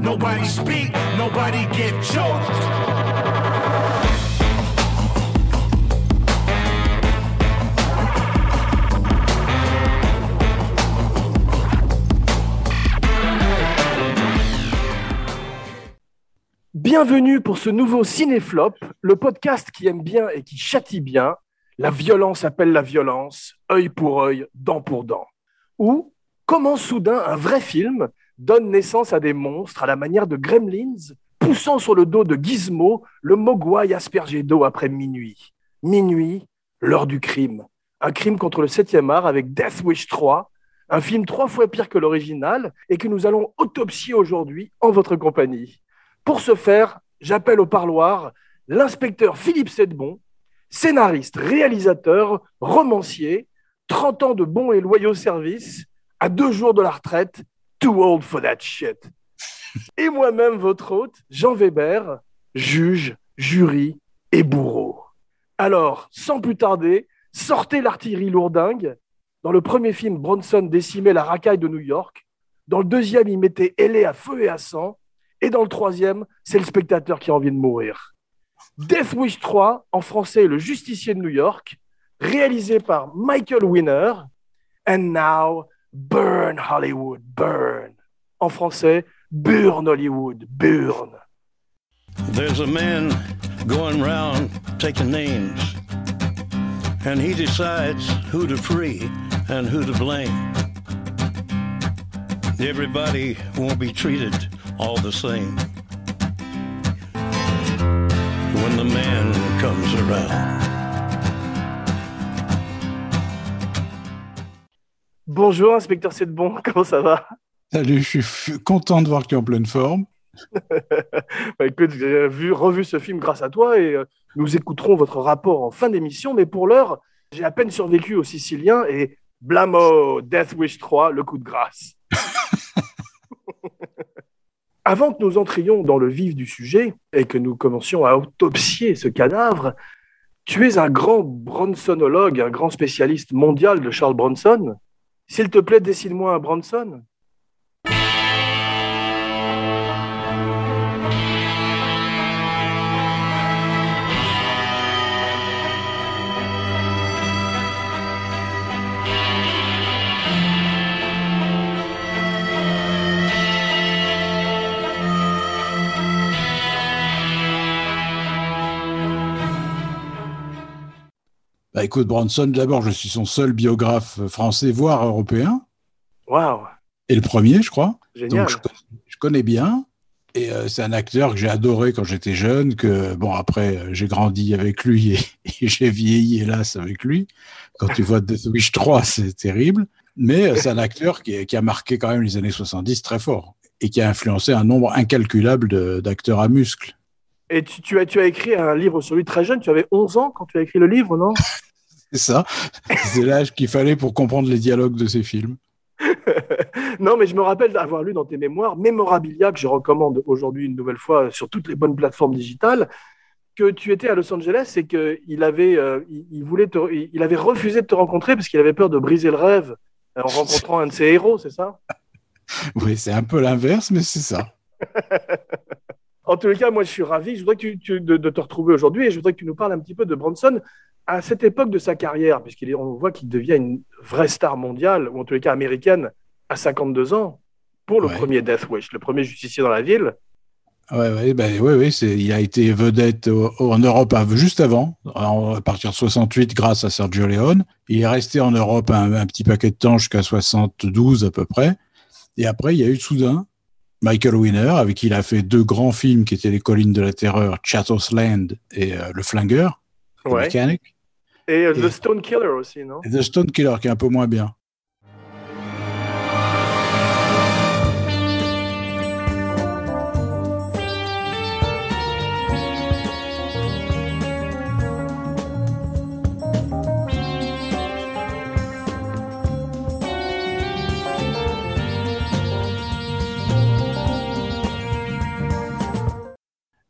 Nobody speak, nobody get. Bienvenue pour ce nouveau Cinéflop, le podcast qui aime bien et qui châtie bien. La violence appelle la violence, œil pour œil, dent pour dent. Ou comment soudain un vrai film donne naissance à des monstres à la manière de Gremlins, poussant sur le dos de Gizmo le mogwai aspergé d'eau après minuit. Minuit, l'heure du crime. Un crime contre le 7e art avec Death Wish 3, un film trois fois pire que l'original et que nous allons autopsier aujourd'hui en votre compagnie. Pour ce faire, j'appelle au parloir l'inspecteur Philippe Sedbon, scénariste, réalisateur, romancier, 30 ans de bons et loyaux services, à deux jours de la retraite, too old for that shit. Et moi-même, votre hôte, Jean Weber, juge, jury et bourreau. Alors, sans plus tarder, sortez l'artillerie lourdingue. Dans le premier film, Bronson décimait la racaille de New York. Dans le deuxième, il mettait L.A. à feu et à sang. Et dans le troisième, c'est le spectateur qui a envie de mourir. Death Wish 3, en français Le Justicier de New York, réalisé par Michael Winner. And now, Burn Hollywood, Burn. En français, Burn Hollywood, Burn. There's a man going round taking names, and he decides who to free and who to blame. Everybody won't be treated all the same when the man comes around. Bonjour, inspecteur Sedbon, comment ça va? Salut, je suis content de voir que tu es en pleine forme. Bah, écoute, j'ai vu, revu ce film grâce à toi et euh, nous écouterons votre rapport en fin d'émission. Mais pour l'heure, j'ai à peine survécu au Sicilien et blamo, Death Wish 3, le coup de grâce. Avant que nous entrions dans le vif du sujet et que nous commencions à autopsier ce cadavre, tu es un grand Bronsonologue, un grand spécialiste mondial de Charles Bronson. S'il te plaît, dessine-moi un Bronson. Bah écoute, Bronson, d'abord, je suis son seul biographe français, voire européen, Waouh, et le premier, je crois. génial. Donc je connais, je connais bien. Et euh, c'est un acteur que j'ai adoré quand j'étais jeune, que bon après euh, j'ai grandi avec lui et, et j'ai vieilli hélas avec lui. Quand tu vois Death Wish 3, c'est terrible. Mais euh, c'est un acteur qui, qui a marqué quand même les années 70 très fort et qui a influencé un nombre incalculable d'acteurs à muscles. Et tu, tu as, tu as écrit un livre sur lui très jeune, tu avais 11 ans quand tu as écrit le livre, non? C'est ça. C'est l'âge qu'il fallait pour comprendre les dialogues de ces films. Non, mais je me rappelle d'avoir lu dans tes mémoires Memorabilia, que je recommande aujourd'hui une nouvelle fois sur toutes les bonnes plateformes digitales, que tu étais à Los Angeles et qu'il avait, euh, il, il voulait te- il il avait refusé de te rencontrer parce qu'il avait peur de briser le rêve en rencontrant un de ses héros, c'est ça? Oui, c'est un peu l'inverse, mais c'est ça. En tous les cas, moi, je suis ravi. Je voudrais que tu, tu- de, de te retrouver aujourd'hui et je voudrais que tu nous parles un petit peu de Bronson à cette époque de sa carrière, puisqu'on voit qu'il devient une vraie star mondiale, ou en tous les cas américaine, à 52 ans, pour le Ouais. premier Death Wish, le premier justicier dans la ville. Ouais, ouais, ben, ouais, ouais, il a été vedette au- au- en Europe juste avant, en- à partir de 68, grâce à Sergio Leone. Il est resté en Europe un, un petit paquet de temps jusqu'à 72 à peu près. Et après, il y a eu soudain Michael Winner, avec qui il a fait deux grands films qui étaient Les Collines de la Terreur, Chathos Land et euh, Le Flingueur, The Ouais. Mechanic. Et euh, Et- The Stone Killer aussi, non? Et The Stone Killer, qui est un peu moins bien.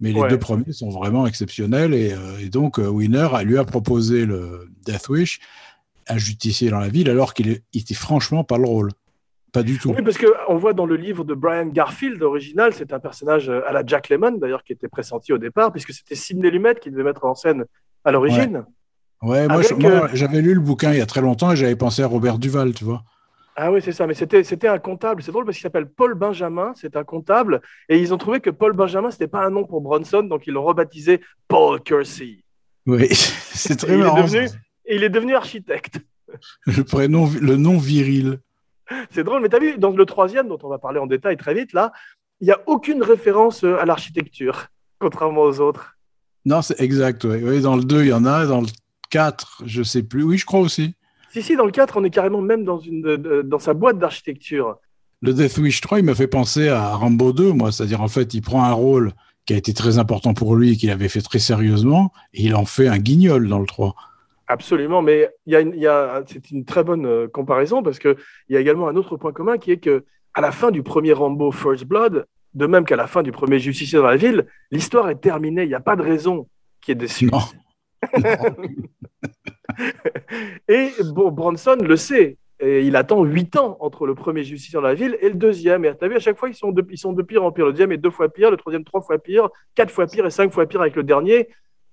Mais les Ouais. deux premiers sont vraiment exceptionnels. Et, euh, et donc, euh, Winner a- lui a proposé le Death Wish, un justicier dans la ville, alors qu'il était franchement pas le rôle. Pas du tout. Oui, parce qu'on voit dans le livre de Brian Garfield original, c'est un personnage euh, à la Jack Lemmon, d'ailleurs, qui était pressenti au départ, puisque c'était Sidney Lumet qui devait mettre en scène à l'origine. Ouais, moi, euh, j'avais lu le bouquin il y a très longtemps et j'avais pensé à Robert Duval, tu vois. Ah oui, c'est ça, mais c'était un comptable. C'est drôle parce qu'il s'appelle Paul Benjamin, c'est un comptable, et ils ont trouvé que Paul Benjamin, c'était pas un nom pour Bronson, donc ils l'ont rebaptisé Paul Kersey. Oui, c'est Et très il est marrant. devenu- ça. Et il est devenu architecte. Le prénom, le nom viril. C'est drôle, mais tu as vu, dans le troisième, dont on va parler en détail très vite, là, il n'y a aucune référence euh, à l'architecture, contrairement aux autres. Non, c'est exact. Oui, dans le 2, il y en a. Dans le 4, je sais plus. Oui, je crois aussi. Si, si, dans le 4, on est carrément même dans, une, sa boîte d'architecture. Le Death Wish 3, il m'a fait penser à Rambo 2, moi. C'est-à-dire, en fait, il prend un rôle qui a été très important pour lui et qu'il avait fait très sérieusement, et il en fait un guignol dans le 3. Absolument, mais il y a une- il y a, c'est une très bonne euh, comparaison parce qu'il y a également un autre point commun qui est que à la fin du premier Rambo First Blood, de même qu'à la fin du premier Justicier dans la ville, l'histoire est terminée. Il n'y a pas de raison qui est déçue. Non. Et bon, Bronson le sait. Et il attend huit ans entre le premier Justicier dans la ville et le deuxième. Et tu as vu, à chaque fois, ils sont, de, ils sont de pire en pire. Le deuxième est deux fois pire, le troisième trois fois pire, quatre fois pire et cinq fois pire avec le dernier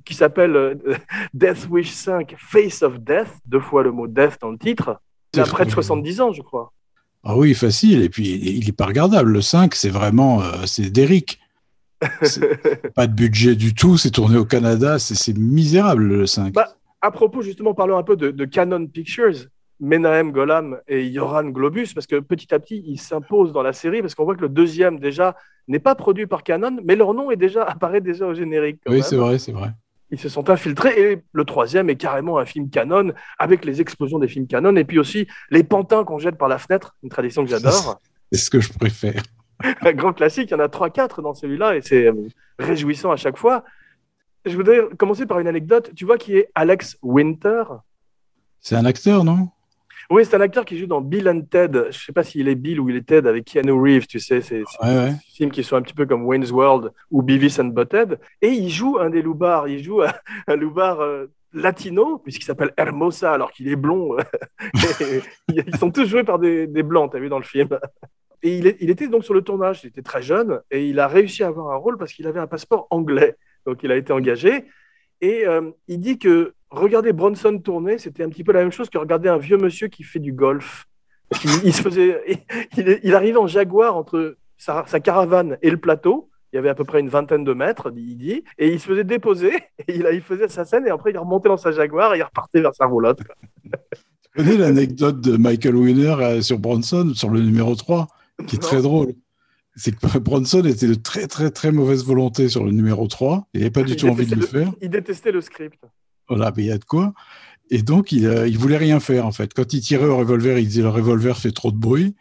qui s'appelle euh, Death Wish 5 Face of Death, deux fois le mot death dans le titre. Il a près de vrai. 70 ans, je crois. Ah oui, facile. Et puis, il est pas regardable. Le 5, c'est vraiment, euh, c'est d'Eric. Pas de budget du tout. C'est tourné au Canada. C'est c'est misérable, le 5. Bah, À propos, justement, parlons un peu de, de Canon Pictures, Menahem Golam et Yoran Globus, parce que petit à petit, ils s'imposent dans la série, parce qu'on voit que le deuxième, déjà, n'est pas produit par Canon, mais leur nom est déjà, apparaît déjà au générique. oui, c'est vrai, c'est vrai. Ils se sont infiltrés, et le troisième est carrément un film Canon, avec les explosions des films Canon, et puis aussi les pantins qu'on jette par la fenêtre, une tradition que j'adore. C'est ce que je préfère. un grand classique. Il y en a 3-4 dans celui-là et c'est euh, réjouissant à chaque fois. Je voudrais commencer par une anecdote. Tu vois qui est Alex Winter? C'est un acteur, non? Oui, c'est un acteur qui joue dans Bill and Ted. Je ne sais pas s'il est Bill ou il est Ted avec Keanu Reeves, tu sais. C'est c'est Ouais, ouais. des films qui sont un petit peu comme Wayne's World ou Beavis and Butthead. Et il joue un des loupards. Il joue un, un loupard euh, latino, puisqu'il s'appelle Hermosa alors qu'il est blond. Et Ils sont tous joués par des, des blancs, tu as vu dans le film. Et il, est- il était donc sur le tournage, il était très jeune, et il a réussi à avoir un rôle parce qu'il avait un passeport anglais. Donc il a été engagé. Et euh, il dit que regarder Bronson tourner, c'était un petit peu la même chose que regarder un vieux monsieur qui fait du golf. Il, se faisait, il, il- arrivait en jaguar entre sa, sa caravane et le plateau. Il y avait à peu près une vingtaine de mètres, il dit, et il se faisait déposer, et il, il faisait sa scène, et après il remontait dans sa jaguar et il repartait vers sa roulotte. Tu connais l'anecdote de Michael Winner euh, sur Bronson, sur le numéro 3, qui est Non. très drôle. C'est que Bronson était de très, très, très mauvaise volonté sur le numéro 3. Il n'avait pas du Il tout envie de le faire. Il détestait le script. Voilà, mais il y a de quoi. Et donc, il, euh, il voulait rien faire, en fait. Quand il tirait au revolver, il disait le revolver fait trop de bruit.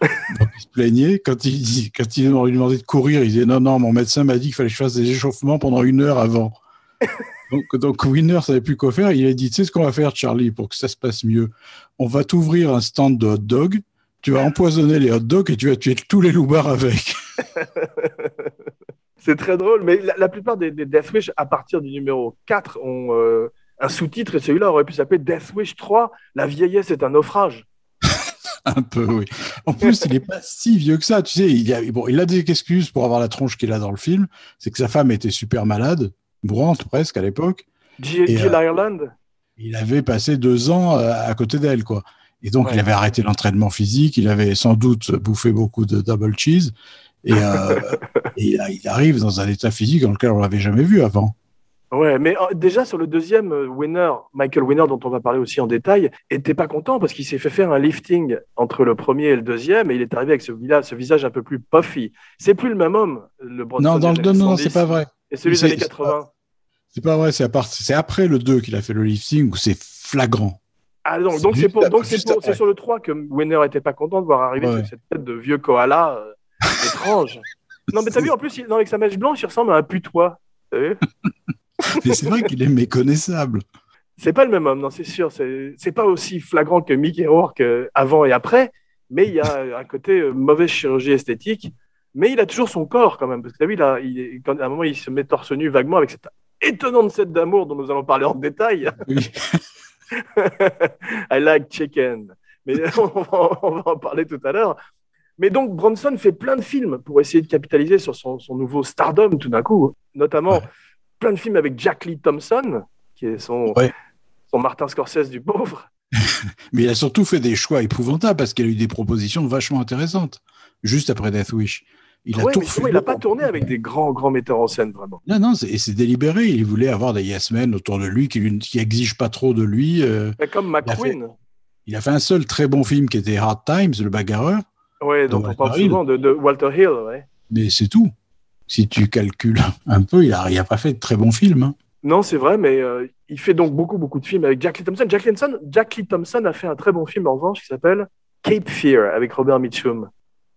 Donc, il se plaignait. Quand il, dit- quand il lui demandait de courir, il disait non, non, mon médecin m'a dit qu'il fallait que je fasse des échauffements pendant une heure avant. Donc, donc Winner savait plus quoi faire. Il a dit, tu sais ce qu'on va faire, Charlie, pour que ça se passe mieux? On va t'ouvrir un stand de hot dog. Tu vas empoisonner les hot dogs et tu vas tuer tous les loupards avec. C'est très drôle, mais la, la plupart des, des Death Wish, à partir du numéro 4, ont euh, un sous-titre, et celui-là aurait pu s'appeler Death Wish 3, La vieillesse est un naufrage. Un peu, oui. En plus, il est pas si vieux que ça. Tu sais, il, a, bon, il a des excuses pour avoir la tronche qu'il a dans le film. C'est que sa femme était super malade, mourante presque à l'époque. Jill euh, Ireland Il avait passé deux ans euh, à côté d'elle, quoi. Et donc, Ouais. il avait arrêté l'entraînement physique. Il avait sans doute bouffé beaucoup de double cheese. Et, euh, et là, il arrive dans un état physique dans lequel on l'avait jamais vu avant. Ouais, mais euh, déjà sur le deuxième euh, winner, Michael Winner, dont on va parler aussi en détail, était pas content parce qu'il s'est fait faire un lifting entre le premier et le deuxième et il est arrivé avec ce, visage un peu plus puffy. C'est plus le même homme, le Bronson. non, dans le des deux, années non, non, 70 c'est pas vrai. Et celui des années c'est 80. C'est pas vrai. C'est à part- c'est après le 2 qu'il a fait le lifting où c'est flagrant. Ah donc C'est donc c'est juste pour- après, donc c'est juste pour- c'est après. sur le 3 que Winner était pas content de voir arriver Ouais. cette- tête de vieux koala euh, étrange. Non mais t'as vu en plus il- non, avec sa mèche blanche il ressemble à un putois. Mais c'est vrai qu'il est méconnaissable. C'est pas le même homme, non, c'est sûr. C'est pas aussi flagrant que Mickey Rourke euh, avant et après, mais il y a un côté euh, mauvaise chirurgie esthétique. Mais il a toujours son corps quand même, parce que t'as vu, là, il quand, à un moment, il se met torse nu vaguement avec cette étonnante scène d'amour dont nous allons parler en détail. Oui. I like chicken. mais on va, on va en parler tout à l'heure. Mais donc, Bronson fait plein de films pour essayer de capitaliser sur son, son nouveau stardom tout d'un coup, notamment Ouais. plein de films avec Jack Lee Thompson, qui est son, Ouais. son Martin Scorsese du pauvre. Mais il a surtout fait des choix épouvantables parce qu'il a eu des propositions vachement intéressantes juste après Death Wish. Il a Ouais, tout mais refusé. sinon, il n'a pas tourné avec des grands, grands metteurs en scène, vraiment. Non, non, c'est- et c'est délibéré. Il voulait avoir des yes men autour de lui qui, lui, qui exigent pas trop de lui. euh. Mais comme a McQueen, il a fait un seul très bon film qui était Hard Times, le bagarreur, ouais, dont de on parle souvent, de, de Walter Hill. Ouais. mais c'est tout. Si tu calcules un peu, il a, il a pas fait de très bons films. hein. Non, c'est vrai, mais euh, il fait donc beaucoup, beaucoup de films avec Jack Lee Thompson. Jack Lee Thompson, Jack Lee Thompson a fait un très bon film, en revanche, qui s'appelle Cape Fear, avec Robert Mitchum.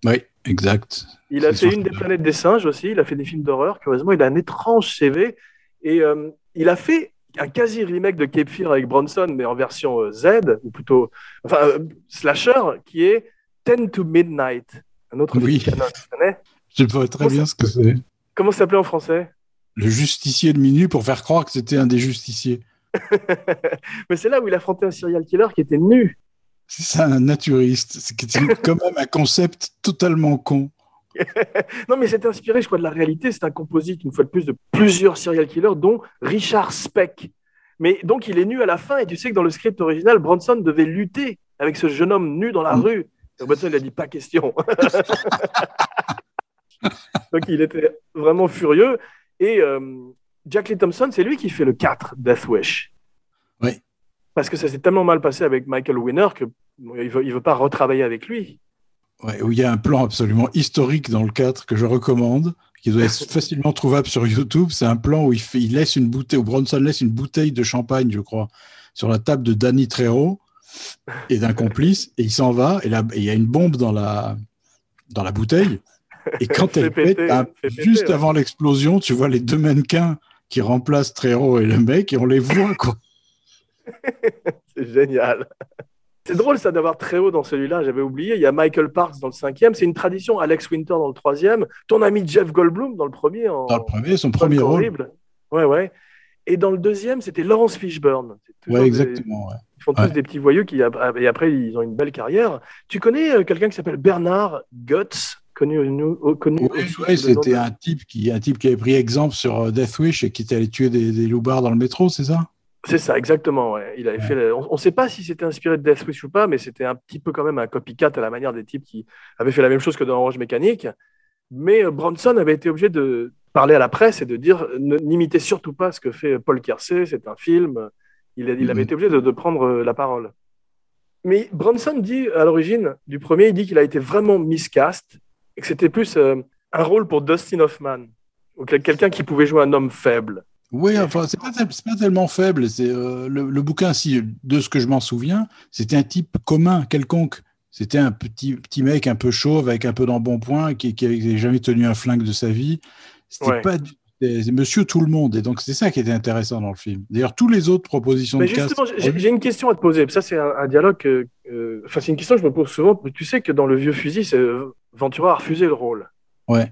Oui, exact. Il a fait une des planètes des singes aussi, il a fait des films d'horreur. Curieusement, il a un étrange CV. Et euh, il a fait un quasi-remake de Cape Fear avec Bronson, mais en version euh, Z, ou plutôt, enfin, euh, slasher, qui est Ten to Midnight. Un autre Oui. connais? Je sais pas très bien ce que c'est. Comment ça s'appelait en français? Le justicier de minuit pour faire croire que c'était un des justiciers. Mais c'est là où il affrontait un serial killer qui était nu. C'est ça, un naturiste. C'est quand même un concept totalement con. Non, mais c'est inspiré, je crois, de la réalité. C'est un composite, une fois de plus, de plusieurs serial killers, dont Richard Speck. Mais donc, il est nu à la fin, et tu sais que dans le script original, Bronson devait lutter avec ce jeune homme nu dans la Mm. rue. Et Bronson, il a dit pas question. donc, il était vraiment furieux. Et euh, Jack Lee Thompson, c'est lui qui fait le 4, Death Wish. Parce que ça s'est tellement mal passé avec Michael Winner que bon, il veut, il veut pas retravailler avec lui. Ouais, où il y a un plan absolument historique dans le 4 que je recommande, qui doit être facilement trouvable sur YouTube. C'est un plan où il, fait, il laisse une bouteille, où Bronson laisse une bouteille de champagne, je crois, sur la table de Danny Trejo et d'un complice, et il s'en va, et là, et il y a une bombe dans la, dans la bouteille. Et quand elle pète, péter, juste avant l'explosion, tu vois les deux mannequins qui remplacent Trejo et le mec, et on les voit, quoi. C'est génial. C'est drôle ça d'avoir très haut dans celui-là, j'avais oublié. Il y a Michael Parks dans le cinquième, c'est une tradition. Alex Winter dans le troisième, ton ami Jeff Goldblum dans le premier. En... Dans le premier, son premier rôle. horrible. Ouais, ouais. Et dans le deuxième, c'était Lawrence Fishburne. Ouais, des- exactement. ouais. Ils font tous des petits voyous qui, et après, ils ont une belle carrière. Tu connais euh, quelqu'un qui s'appelle Bernard Guts, connu, au- connu Oui, c'était un type qui, un type qui avait pris exemple sur euh, Death Wish et qui était allé tuer des, des loupards dans le métro, c'est ça? C'est ça, exactement. ouais. Il avait Ouais. fait. le- On ne sait pas si c'était inspiré de Death Wish ou pas, mais c'était un petit peu quand même un copycat à la manière des types qui avaient fait la même chose que dans Orange Mécanique. Mais euh, Bronson avait été obligé de parler à la presse et de dire n'imitez surtout pas ce que fait Paul Kersey, c'est un film. Il, a- il avait Mhm. été obligé de, de prendre euh, la parole. Mais Bronson dit à l'origine du premier, il dit qu'il a été vraiment miscast et que c'était plus euh, un rôle pour Dustin Hoffman, ou quel- quelqu'un qui pouvait jouer un homme faible. Oui, enfin, c'est pas, pas tellement faible. C'est euh, le, le bouquin, si de ce que je m'en souviens, c'était un type commun, quelconque. C'était un petit petit mec un peu chauve avec un peu d'embonpoint qui qui avait jamais tenu un flingue de sa vie. C'était Ouais. pas du- c'est c'est Monsieur tout le monde. Et donc c'est ça qui était intéressant dans le film. D'ailleurs, tous les autres propositions Mais de justement, j'ai une question à te poser. Ça, c'est un, un dialogue. euh, Enfin, c'est une question que je me pose souvent. Tu sais que dans Le Vieux Fusil, euh, Ventura a refusé le rôle. Ouais.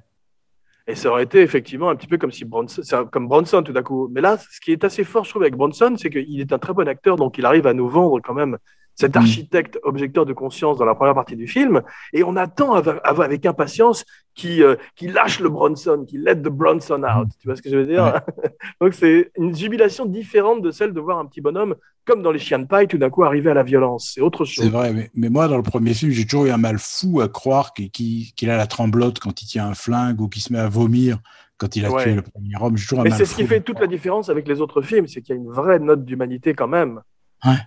Et ça aurait été effectivement un petit peu comme si Bronson, comme Bronson tout d'un coup. Mais là, ce qui est assez fort, je trouve, avec Bronson, c'est qu'il est un très bon acteur, donc il arrive à nous vendre quand même cet Mm. architecte objecteur de conscience dans la première partie du film. Et on attend av- av- avec impatience qu'il euh, qu'il lâche le Bronson, qu'il let the Bronson out. Tu vois ce que je veux dire? Donc c'est une jubilation différente de celle de voir un petit bonhomme, comme dans les chiens de paille, tout d'un coup arriver à la violence. C'est autre chose. C'est vrai, mais, mais moi, dans le premier film, j'ai toujours eu un mal fou à croire qu'il a la tremblote quand il tient un flingue ou qu'il se met à vomir quand il a Ouais. tué le premier homme. J'ai toujours un Mais c'est ce qui fait toute la différence avec les autres films, c'est qu'il y a une vraie note d'humanité quand même. Ouais.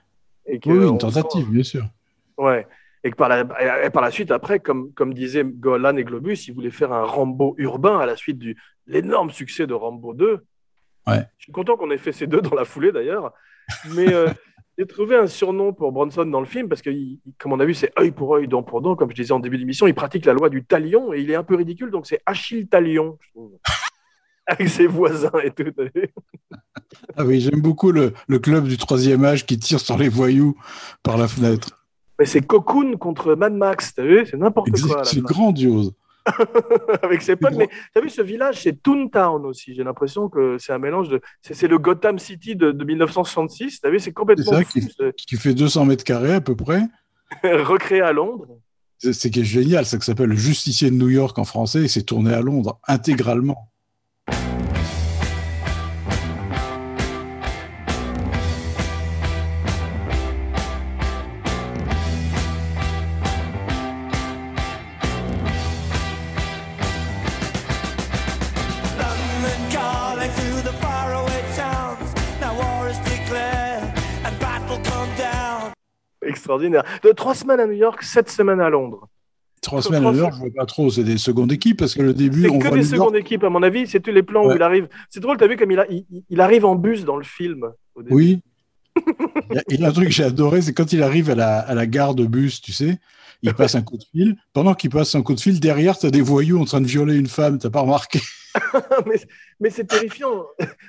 Et que Oui, une tentative, bien sûr. ouais. Et que par la, et par la suite, après, comme, comme disaient Golan et Globus, ils voulaient faire un Rambo urbain à la suite de l'énorme succès de Rambo 2. Ouais. Je suis content qu'on ait fait ces deux dans la foulée d'ailleurs. Mais euh, j'ai trouvé un surnom pour Bronson dans le film parce que, il- comme on a vu, c'est œil pour œil, dent pour dent. Comme je disais en début d'émission, il pratique la loi du talion et il est un peu ridicule, donc c'est Achille Talion, je trouve. Avec ses voisins et tout. t'as vu Ah oui, j'aime beaucoup le, le club du troisième âge qui tire sur les voyous par la fenêtre. Mais c'est Cocoon contre Mad Max, t'as vu? C'est n'importe quoi. C'est grandiose. Avec ses potes. Mais t'as vu, ce village, c'est Toontown aussi. J'ai l'impression que c'est un mélange de. C'est c'est le Gotham City de, de 1966. T'as vu, c'est C'est complètement ça fou. qui, qui fait 200 mètres carrés à peu près. recréé à Londres. C'est c'est qui est génial, c'est que ça s'appelle Le Justicier de New York en français et c'est tourné à Londres intégralement. Extraordinaire. De trois semaines à New York, sept semaines à Londres. Trois semaines à New York, je vois pas trop, c'est des secondes équipes parce que le début, C'est que voit des secondes équipes, à mon avis. C'est tous les plans où il arrive. C'est drôle, t'as vu comme il, a- il, il arrive en bus dans le film. au début. Oui. Il y a- Il y a un truc que j'ai adoré, c'est quand il arrive à la, à la gare de bus, tu sais, il passe un coup de fil. Pendant qu'il passe un coup de fil, derrière, tu as des voyous en train de violer une femme, t'as pas remarqué mais mais c'est terrifiant.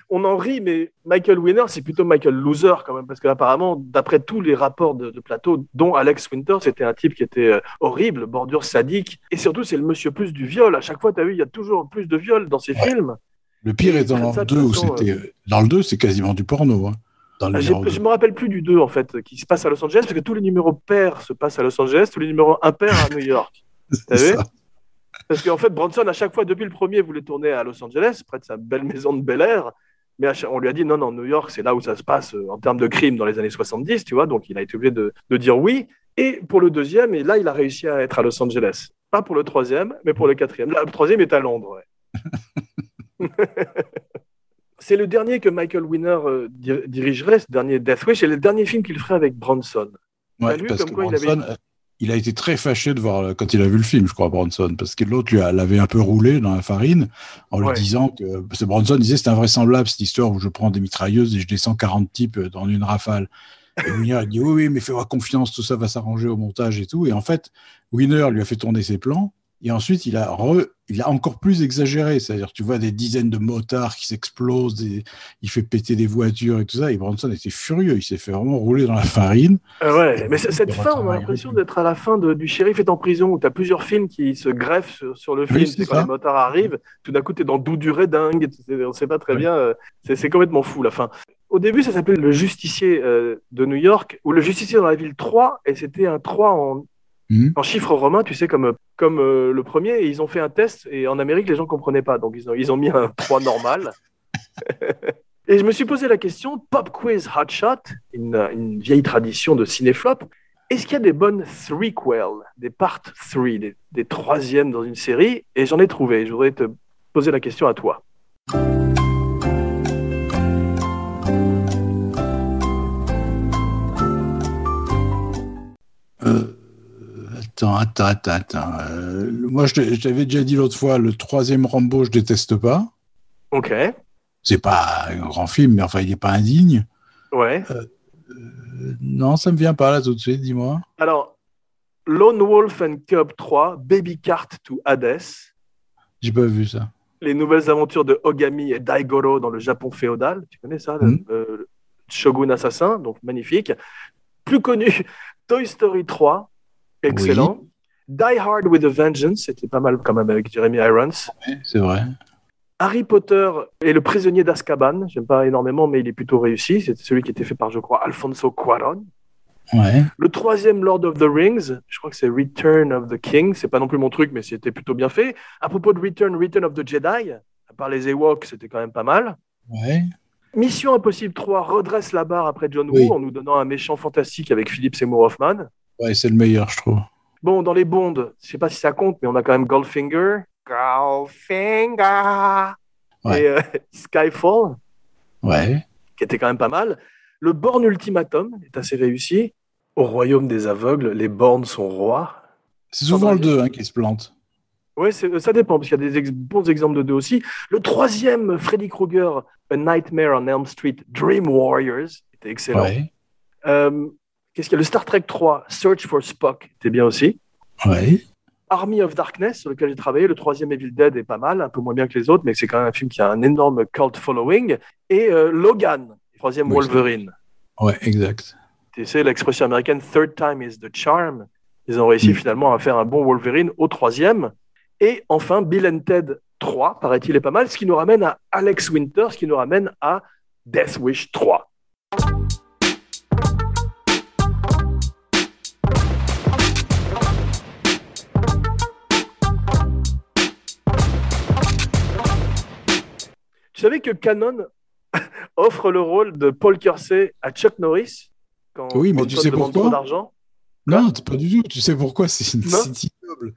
On en rit, mais Michael Winner, c'est plutôt Michael Loser quand même, parce qu'apparemment, d'après tous les rapports de, de plateau, dont Alex Winter, c'était un type qui était euh, horrible, bordure sadique, et surtout, c'est le monsieur plus du viol. À chaque fois, tu as vu, il y a toujours plus de viol dans ces Ouais. films. Le pire est dans le de 2 où toute façon, c'était. Dans le 2, c'est quasiment du porno. hein, dans le Ah, numéro Je me rappelle plus du 2, en fait, qui se passe à Los Angeles, parce que tous les numéros pairs se passent à Los Angeles, tous les numéros impairs à New York. Vu ça. Parce qu'en fait, Bronson, à chaque fois, depuis le premier, voulait tourner à Los Angeles, près de sa belle maison de Bel Air. Mais on lui a dit non, non, New York, c'est là où ça se passe euh, en termes de crime dans les années 70, tu vois. Donc, il a été obligé de, de dire oui. Et pour le deuxième, et là, il a réussi à être à Los Angeles. Pas pour le troisième, mais pour le quatrième. Là, le troisième est à Londres, ouais. c'est le dernier que Michael Winner euh, dir- dirigerait, ce dernier Death Wish, et le dernier film qu'il ferait avec Bronson. Ouais, T'as lu parce comme que quoi il avait- Bronson, euh, il a été très fâché de voir euh, quand il a vu le film, je crois, Bronson, parce que l'autre lui l'avait un peu roulé dans la farine en Ouais. lui disant que parce que Bronson disait c'est invraisemblable cette histoire où je prends des mitrailleuses et je descends 40 types euh, dans une rafale. Et Winner il dit oui, oui, mais fais-moi confiance, tout ça va s'arranger au montage et tout. Et en fait, Winner lui a fait tourner ses plans. Et ensuite, il a, re- il a encore plus exagéré. C'est-à-dire, tu vois des dizaines de motards qui s'explosent, des- il fait péter des voitures et tout ça. Et Bronson était furieux. Il s'est fait vraiment rouler dans la farine. Ah ouais, mais cette Le fin, on a l'impression d'être à la fin de- du shérif est en prison, où tu as plusieurs films qui se greffent sur, sur le film. c'est c'est quand ça. les motards arrivent, tout d'un coup, tu es dans Doux du dingue, on sait pas très Oui. bien, euh, c'est c'est complètement fou la fin. Au début, ça s'appelait Le Justicier euh, de New York, ou Le Justicier dans la ville 3, et c'était un 3 en, Mhm. en chiffres romains, tu sais, comme, comme euh, le premier, et ils ont fait un test, et en Amérique, les gens comprenaient pas, donc ils ont, ils ont mis un 3 normal. Et je me suis posé la question, Pop Quiz Hot Shot, une, une vieille tradition de cinéflop, est-ce qu'il y a des bonnes threequels, des part 3, des, des troisièmes dans une série? Et j'en ai trouvé. Je voudrais te poser la question à toi. Euh, attends, attends, attends, attends. Euh, moi, je t'avais déjà dit l'autre fois, le troisième Rambo, je déteste pas. Ok, C'est pas un grand film, mais enfin, il n'est pas indigne. ouais. Euh, non, ça me vient pas là tout de suite, dis-moi. Alors, Lone Wolf and Cub 3, Baby Cart to Hades, J'ai pas vu ça. les nouvelles aventures de Ogami et Daigoro dans le Japon féodal. Tu connais ça, le- euh, le Shogun assassin, donc magnifique. Plus connu, Toy Story 3, excellent. Die Hard with a Vengeance, c'était pas mal quand même avec Jeremy Irons. Ouais, C'est vrai. Harry Potter et le prisonnier d'Azkaban, j'aime pas énormément, mais il est plutôt réussi. C'était celui qui était fait par, je crois, Alfonso Cuaron. Ouais. Le troisième Lord of the Rings, je crois que c'est Return of the King. C'est pas non plus mon truc, mais c'était plutôt bien fait. À propos de Return, Return of the Jedi, à part les Ewoks, c'était quand même pas mal. Ouais. Mission Impossible 3 redresse la barre après John Oui. Woo en nous donnant un méchant fantastique avec Philip Seymour Hoffman. Ouais, c'est le meilleur, je trouve. Bon, dans les Bonds, je sais pas si ça compte, mais on a quand même Goldfinger. Goldfinger Ouais. Et euh, Skyfall, Ouais. qui était quand même pas mal. Le Born Ultimatum est assez réussi. Au royaume des aveugles, les bornes sont rois. C'est souvent le Vendredi. 2 hein, qui se plante. Oui, ça dépend, parce qu'il y a des ex- bons exemples de deux aussi. Le troisième, Freddy Krueger, A Nightmare on Elm Street, Dream Warriors, était excellent. Ouais. Euh, Qu'est-ce qu'il y a? Le Star Trek 3, Search for Spock, était bien aussi. Ouais. Army of Darkness, sur lequel j'ai travaillé. Le troisième Evil Dead est pas mal, un peu moins bien que les autres, mais c'est quand même un film qui a un énorme cult following. Et euh, Logan, le troisième Oui, Wolverine. Ouais, exact. Tu sais, l'expression américaine Third time is the charm. Ils ont réussi Mm. finalement à faire un bon Wolverine au troisième. Et enfin, Bill and Ted 3, paraît-il, est pas mal, ce qui nous ramène à Alex Winter, ce qui nous ramène à Death Wish 3. Savais que Canon offre le rôle de Paul Kersey à Chuck Norris quand Oui, mais tu sais pourquoi d'argent? Non, pas du tout. Tu sais pourquoi? C'est ignoble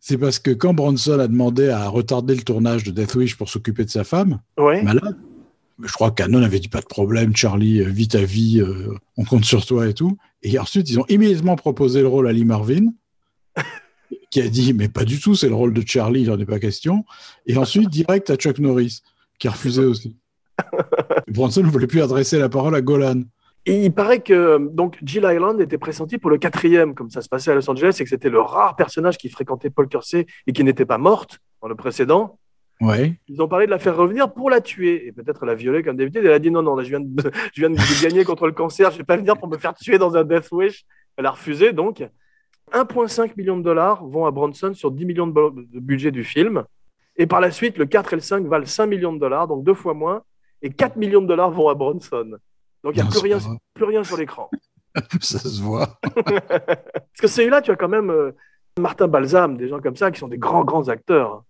C'est parce que quand Bronson a demandé à retarder le tournage de Death Wish pour s'occuper de sa femme, Ouais. malade, je crois que Canon avait dit pas de problème, Charlie, euh, vis ta vie, euh, on compte sur toi et tout. Et ensuite, ils ont immédiatement proposé le rôle à Lee Marvin, qui a dit mais pas du tout, c'est le rôle de Charlie, il n'en est pas question. Et ensuite, direct à Chuck Norris, qui a refusé aussi. Bronson ne voulait plus adresser la parole à Golan. Et il paraît que donc Jill Island était pressenti pour le quatrième, comme ça se passait à Los Angeles, et que c'était le rare personnage qui fréquentait Paul Kersey et qui n'était pas morte dans le précédent. Ouais. Ils ont parlé de la faire revenir pour la tuer et peut-être la violer comme d'habitude. Elle a dit non, non, là, je viens, de, je viens de gagner contre le cancer, je vais pas venir pour me faire tuer dans un Death Wish. Elle a refusé donc. 1,5 million de dollars vont à Bronson sur 10 millions de budget du film. Et par la suite, le 4 et le 5 valent 5 millions de dollars, donc deux fois moins. Et 4 millions de dollars vont à Bronson. Donc il n'y a Non, plus rien, vrai. plus rien sur l'écran. Ça se voit. Parce que celui-là, tu as quand même euh, Martin Balsam, des gens comme ça qui sont des grands, grands acteurs.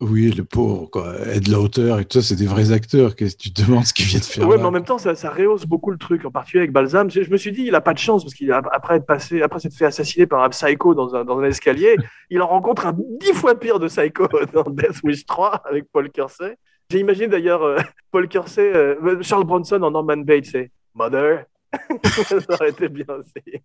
Oui, le pauvre, quoi. Ed Lauter et tout ça, c'est des vrais acteurs. Qu'est-ce que tu te demandes ce qu'ils viennent faire là mais en même temps, ça, ça rehausse beaucoup le truc, en particulier avec Balsam. Je, je me suis dit, il a pas de chance parce qu'il a- après être passé, après s'être fait assassiner par un psycho dans un, dans un escalier, il en rencontre un dix fois pire de psycho dans Death Wish 3 avec Paul Kersey. J'ai imaginé d'ailleurs euh, Paul Kersey, euh, Charles Bronson en Norman Bates, c'est Mother. ça aurait été bien aussi.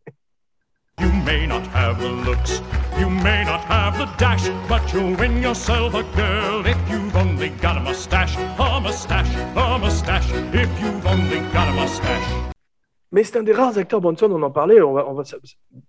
You may not have the looks, you may not have the dash, but you'll win yourself a girl if you've only got a mustache, a mustache, a mustache, if you've only got a mustache. Mais c'est un des rares acteurs Bronson, on en parlait. On va, on va,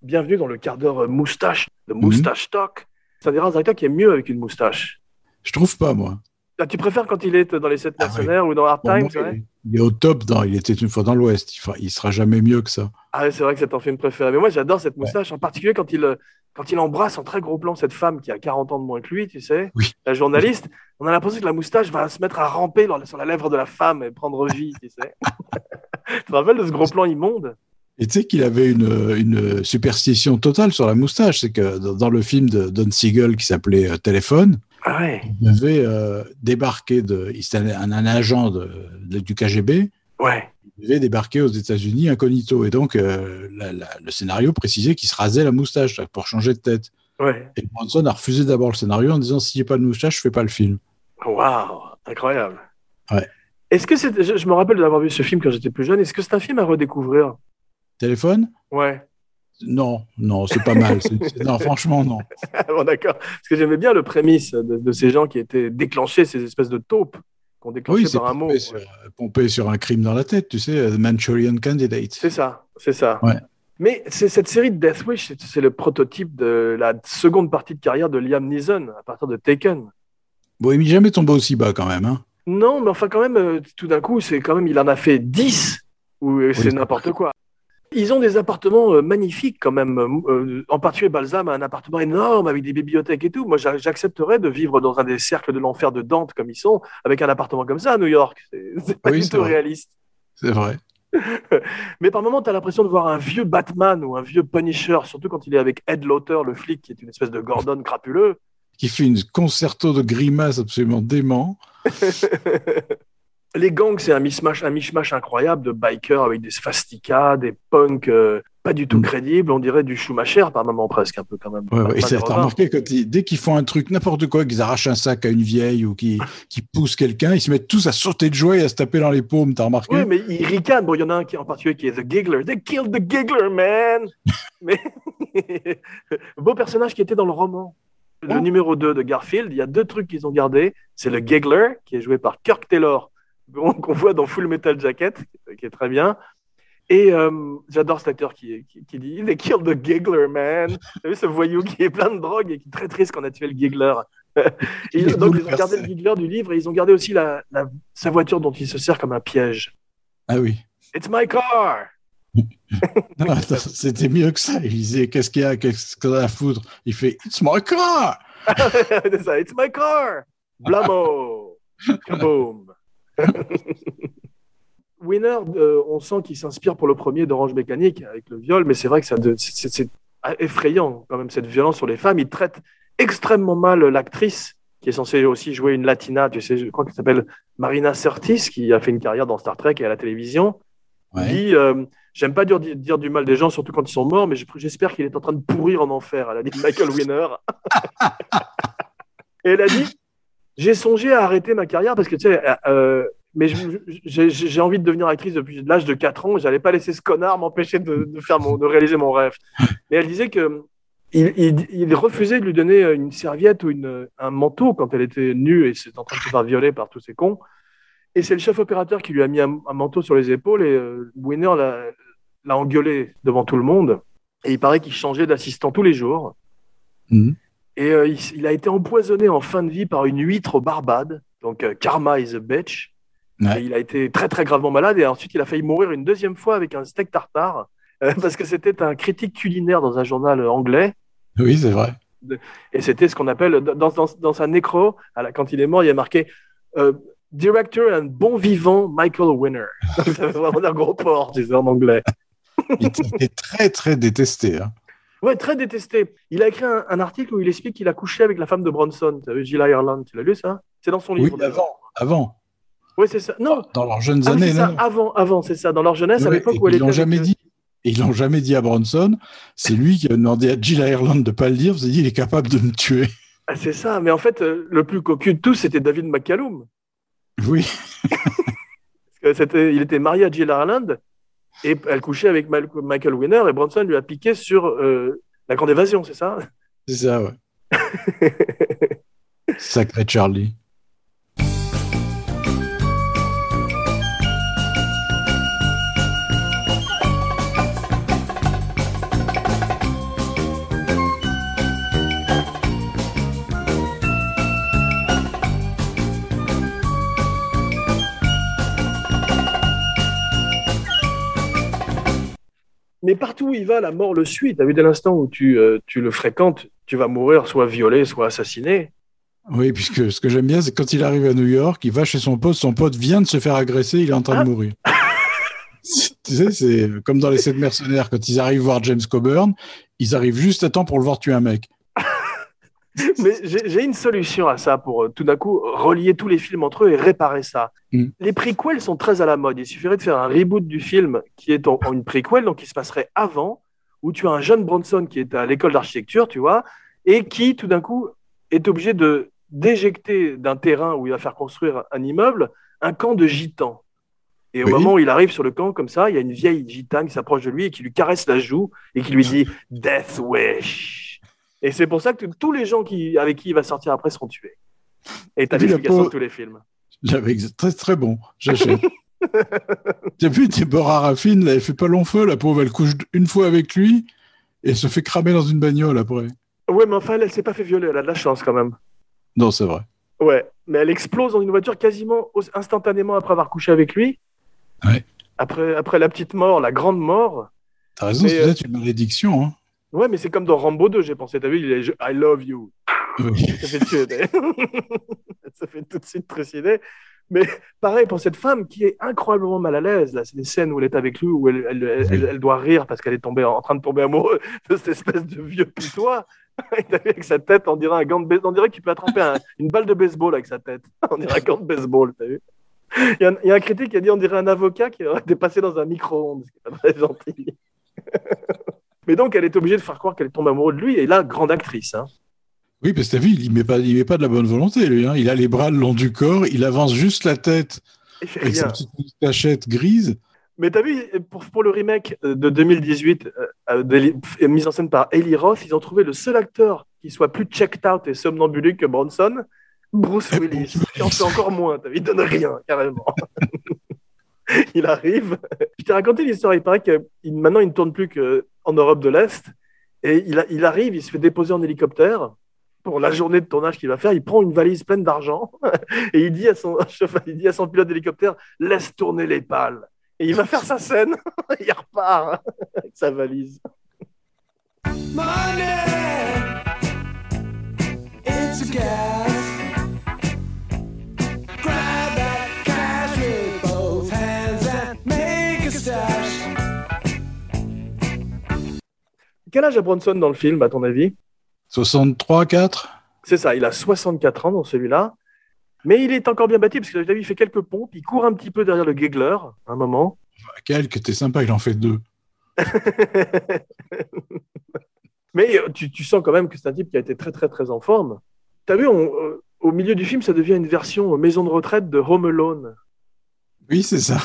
bienvenue dans le quart d'heure euh, moustache, le moustache talk. C'est un des rares acteurs qui est mieux avec une moustache. Je trouve pas, moi. Ah, tu préfères quand il est dans les 7 Ah oui. mercenaires ou dans Hard Bon, Times ouais il, est au top dans Il était une fois dans l'Ouest. Il, il sera jamais mieux que ça. Ah, ouais, c'est vrai que c'est ton film préféré. Mais moi, j'adore cette moustache, en particulier quand il, euh, quand il embrasse en très gros plan cette femme qui a 40 ans de moins que lui, tu sais, Oui. la journaliste. On a l'impression que la moustache va se mettre à ramper sur la lèvre de la femme et prendre vie, tu sais. tu te rappelles de ce gros plan immonde? Et tu sais qu'il avait une, une superstition totale sur la moustache. C'est que dans, dans le film de Don Siegel qui s'appelait euh, Téléphone, Ah ouais il devait euh, débarquer de. C'était un, un agent de- de- du KGB. Ouais. Il devait débarquer aux États-Unis incognito. Et donc, euh, la- la- le scénario précisait qu'il se rasait la moustache pour changer de tête. Ouais. Et Bronson a refusé d'abord le scénario en disant n'y a pas de moustache, je fais pas le film. Waouh, incroyable. Ouais. Est-ce que c'est. Je, je me rappelle d'avoir vu ce film quand j'étais plus jeune. Est-ce que c'est un film à redécouvrir? Téléphone? Ouais. Non, non, c'est pas mal. Non, franchement, non. bon, d'accord. Parce que j'aimais bien le prémisse de, de ces gens qui étaient déclenchés, ces espèces de taupes qu'on déclenchait Oui, par un mot. sur, pompé sur un crime dans la tête, tu sais, euh, The Manchurian Candidate. C'est ça, c'est ça. Ouais. Mais c'est cette série de Death Wish, c'est- le prototype de la seconde partie de carrière de Liam Neeson à partir de Taken. Bon, il n'est jamais tombé aussi bas quand même. Hein. Non, mais enfin quand même, euh, tout d'un coup, c'est quand même, il en a fait 10 ou euh, c'est c'est n'importe quoi. Ils ont des appartements euh, magnifiques quand même. euh, en particulier, Balsam a un appartement énorme avec des bibliothèques et tout. Moi, j'a- j'accepterais de vivre dans un des cercles de l'enfer de Dante comme ils sont, avec un appartement comme ça à New York. C'est pas Oui, du tout vrai. réaliste. C'est vrai. Mais par moments, tu as l'impression de voir un vieux Batman ou un vieux Punisher, surtout quand il est avec Ed Lauter, le flic, qui est une espèce de Gordon crapuleux. Qui fait une concerto de grimaces absolument dément. Les gangs, c'est un mishmash, un mishmash incroyable de bikers avec des svastikas, des punks euh, pas du tout Mm. crédibles, on dirait du Schumacher par moment presque, un peu quand même. Ouais, ouais. Et t'as remarqué, ils- dès qu'ils font un truc, n'importe quoi, qu'ils arrachent un sac à une vieille ou qu'ils poussent quelqu'un, ils se mettent tous à sauter de joie et à se taper dans les paumes, t'as remarqué? Oui, mais ils ricanent. Bon, il y en a un qui en particulier qui est The Giggler. They killed the Giggler, man! mais beau personnage qui était dans le roman. Le Oh. numéro 2 de Garfield, il y a deux trucs qu'ils ont gardés. C'est le Giggler, qui est joué par Kirk Taylor, qu'on voit dans Full Metal Jacket, qui est très bien. Et euh, j'adore cet acteur qui, qui, qui dit They killed the Giggler, man. Vous savez, ce voyou qui est plein de drogue et qui est très triste qu'on a tué le Giggler. et donc, ils ont gardé le Giggler du livre et ils ont gardé aussi la, la- sa voiture dont il se sert comme un piège. Ah oui. It's my car! Non, attends, c'était mieux que ça. Il disait Qu'est-ce qu'il y a? Qu'est-ce qu'on a à foutre? Il fait It's my car C'est ça, it's my car! Blamo! Kaboom! Winner, euh, on sent qu'il s'inspire pour le premier d'Orange Mécanique avec le viol, mais c'est vrai que ça c'est- effrayant quand même cette violence sur les femmes. Il traite extrêmement mal l'actrice qui est censée aussi jouer une latina, tu sais, je crois qu'elle s'appelle Marina Sirtis, qui a fait une carrière dans Star Trek et à la télévision, Ouais. dit euh, J'aime pas dire, dire du mal des gens, surtout quand ils sont morts, mais je- j'espère qu'il est en train de pourrir en enfer. Elle a dit Michael Winner. et elle a dit J'ai songé à arrêter ma carrière parce que, tu sais, euh, euh, mais j'ai envie de devenir actrice depuis l'âge de 4 ans. J'allais pas laisser ce connard m'empêcher de, faire mon, de réaliser mon rêve. Mais elle disait que il, refusait de lui donner une serviette ou une, un manteau quand elle était nue et s'était en train de se faire violer par tous ces cons. Et c'est le chef opérateur qui lui a mis un, manteau sur les épaules et euh, Winner l'a engueulé devant tout le monde. Et il paraît qu'il changeait d'assistant tous les jours. Mhm. Et euh, il, il a été empoisonné en fin de vie par une huître aux Barbades. Donc euh, karma is a bitch. Ouais. Et il a été très très gravement malade et ensuite il a failli mourir une deuxième fois avec un steak tartare euh, parce que c'était un critique culinaire dans un journal anglais. Oui, c'est vrai. Et c'était ce qu'on appelle, dans, dans, dans sa nécro, quand il est mort, il y a marqué Director and bon vivant Michael Winner. Donc, ça veut vraiment dire gros porc, tu sais, en anglais. Il était très, très détesté. hein. Ouais, très détesté. Il a écrit un, un article où il explique qu'il a couché avec la femme de Bronson. Jill Ireland Tu l'as lu ça? C'est dans son Oui, livre. d'ailleurs. avant. Avant. Oui, c'est ça. Non, Dans leurs jeunes ah oui, années. ça. non. Avant, avant, c'est ça. Dans leur jeunesse, à l'époque où elle ils était. l'ont jamais dit. Et ils l'ont jamais dit à Bronson. C'est lui qui a demandé à Jill Ireland de pas le dire. Il s'est dit, il est capable de me tuer. Ah, c'est ça. Mais en fait, euh, le plus cocu de tous, c'était David McCallum. Oui. Parce que c'était- il était marié à Jill Ireland et elle couchait avec Michael Winner et Bronson lui a piqué sur euh, la grande évasion, c'est ça? C'est ça, ouais. Sacré Charlie. Mais partout où il va, la mort le suit. T'as vu dès l'instant où tu, euh, tu le fréquentes, tu vas mourir soit violé, soit assassiné. Oui, puisque ce que j'aime bien, c'est quand il arrive à New York, il va chez son pote, son pote vient de se faire agresser, il est en train Ah. de mourir. tu sais, c'est comme dans les sept mercenaires, quand ils arrivent voir James Coburn, ils arrivent juste à temps pour le voir tuer un mec. Mais j'ai une solution à ça pour euh, tout d'un coup relier tous les films entre eux et réparer ça. Mm. Les prequels sont très à la mode. Il suffirait de faire un reboot du film qui est en, en une prequel, donc qui se passerait avant, où tu as un jeune Bronson qui est à l'école d'architecture, tu vois, et qui tout d'un coup est obligé de d'éjecter d'un terrain où il va faire construire un immeuble un camp de gitans. Et au Oui. moment où il arrive sur le camp comme ça, il y a une vieille gitane qui s'approche de lui et qui lui caresse la joue et qui lui dit Death Wish. Et c'est pour ça que tous les gens qui, avec qui il va sortir après seront tués. Et t'as l'explication de tous les films. J'avais très très bon, j'achète. T'as vu Déborah Raffin, là, elle fait pas long feu, la pauvre, elle couche une fois avec lui et elle se fait cramer dans une bagnole après. Ouais, mais enfin, elle, elle s'est pas fait violer, elle a de la chance quand même. Non, c'est vrai. Ouais, mais elle explose dans une voiture quasiment instantanément après avoir couché avec lui. Ouais. Après, après la petite mort, la grande mort. T'as raison, c'est euh, peut-être une malédiction. Hein. Ouais, mais c'est comme dans Rambo 2, j'ai pensé. T'as vu, il est je- I love you. Ça fait tuer. t'as- ça fait tout de suite trucider. Mais pareil pour cette femme qui est incroyablement mal à l'aise. Là, c'est des scènes où elle est avec lui, où elle, elle, elle- elle- elle doit rire parce qu'elle est tombée en train de tomber amoureuse de cette espèce de vieux putois. Avec sa tête, on dirait un gant de base- on dirait qu'il peut attraper un- une balle de baseball avec sa tête. On dirait un gant de baseball, t'as vu. Il y, a un, il y a un critique qui a dit on dirait un avocat qui aurait été passé dans un micro-ondes, ce qui est pas très gentil. Mais donc, elle est obligée de faire croire qu'elle tombe amoureuse de lui, et là, grande actrice. Hein. Oui, parce que t'as vu, il met pas, il met pas de la bonne volonté, lui. Hein. Il a les bras le long du corps, il avance juste la tête avec sa petite cachette grise. Mais t'as vu, pour, pour le remake euh, de 2018, euh, euh, de- f- mis en scène par Eli Roth, ils ont trouvé le seul acteur qui soit plus checked out et somnambulique que Bronson, Bruce Willis. Il en fait encore moins, t'as vu, il donne rien, carrément. il arrive. Je t'ai raconté l'histoire, il paraît que maintenant il ne tourne plus qu'en Europe de l'Est, et il, arrive, il se fait déposer en hélicoptère. Pour la journée de tournage qu'il va faire, il prend une valise pleine d'argent et il dit à son à son pilote d'hélicoptère laisse tourner les pales. Et il va faire sa scène. il repart avec sa valise. It's a gas. Quel âge a Bronson dans le film, à ton avis? 63, 4 C'est ça, il a 64 ans dans celui-là. Mais il est encore bien bâti parce que il fait quelques pompes, il court un petit peu derrière le Giggler à un moment. Quel t'es sympa, il en fait deux. Mais euh, tu, tu sens quand même que c'est un type qui a été très très très en forme. T'as vu, on, euh, au milieu du film, ça devient une version maison de retraite de Home Alone. Oui, c'est ça.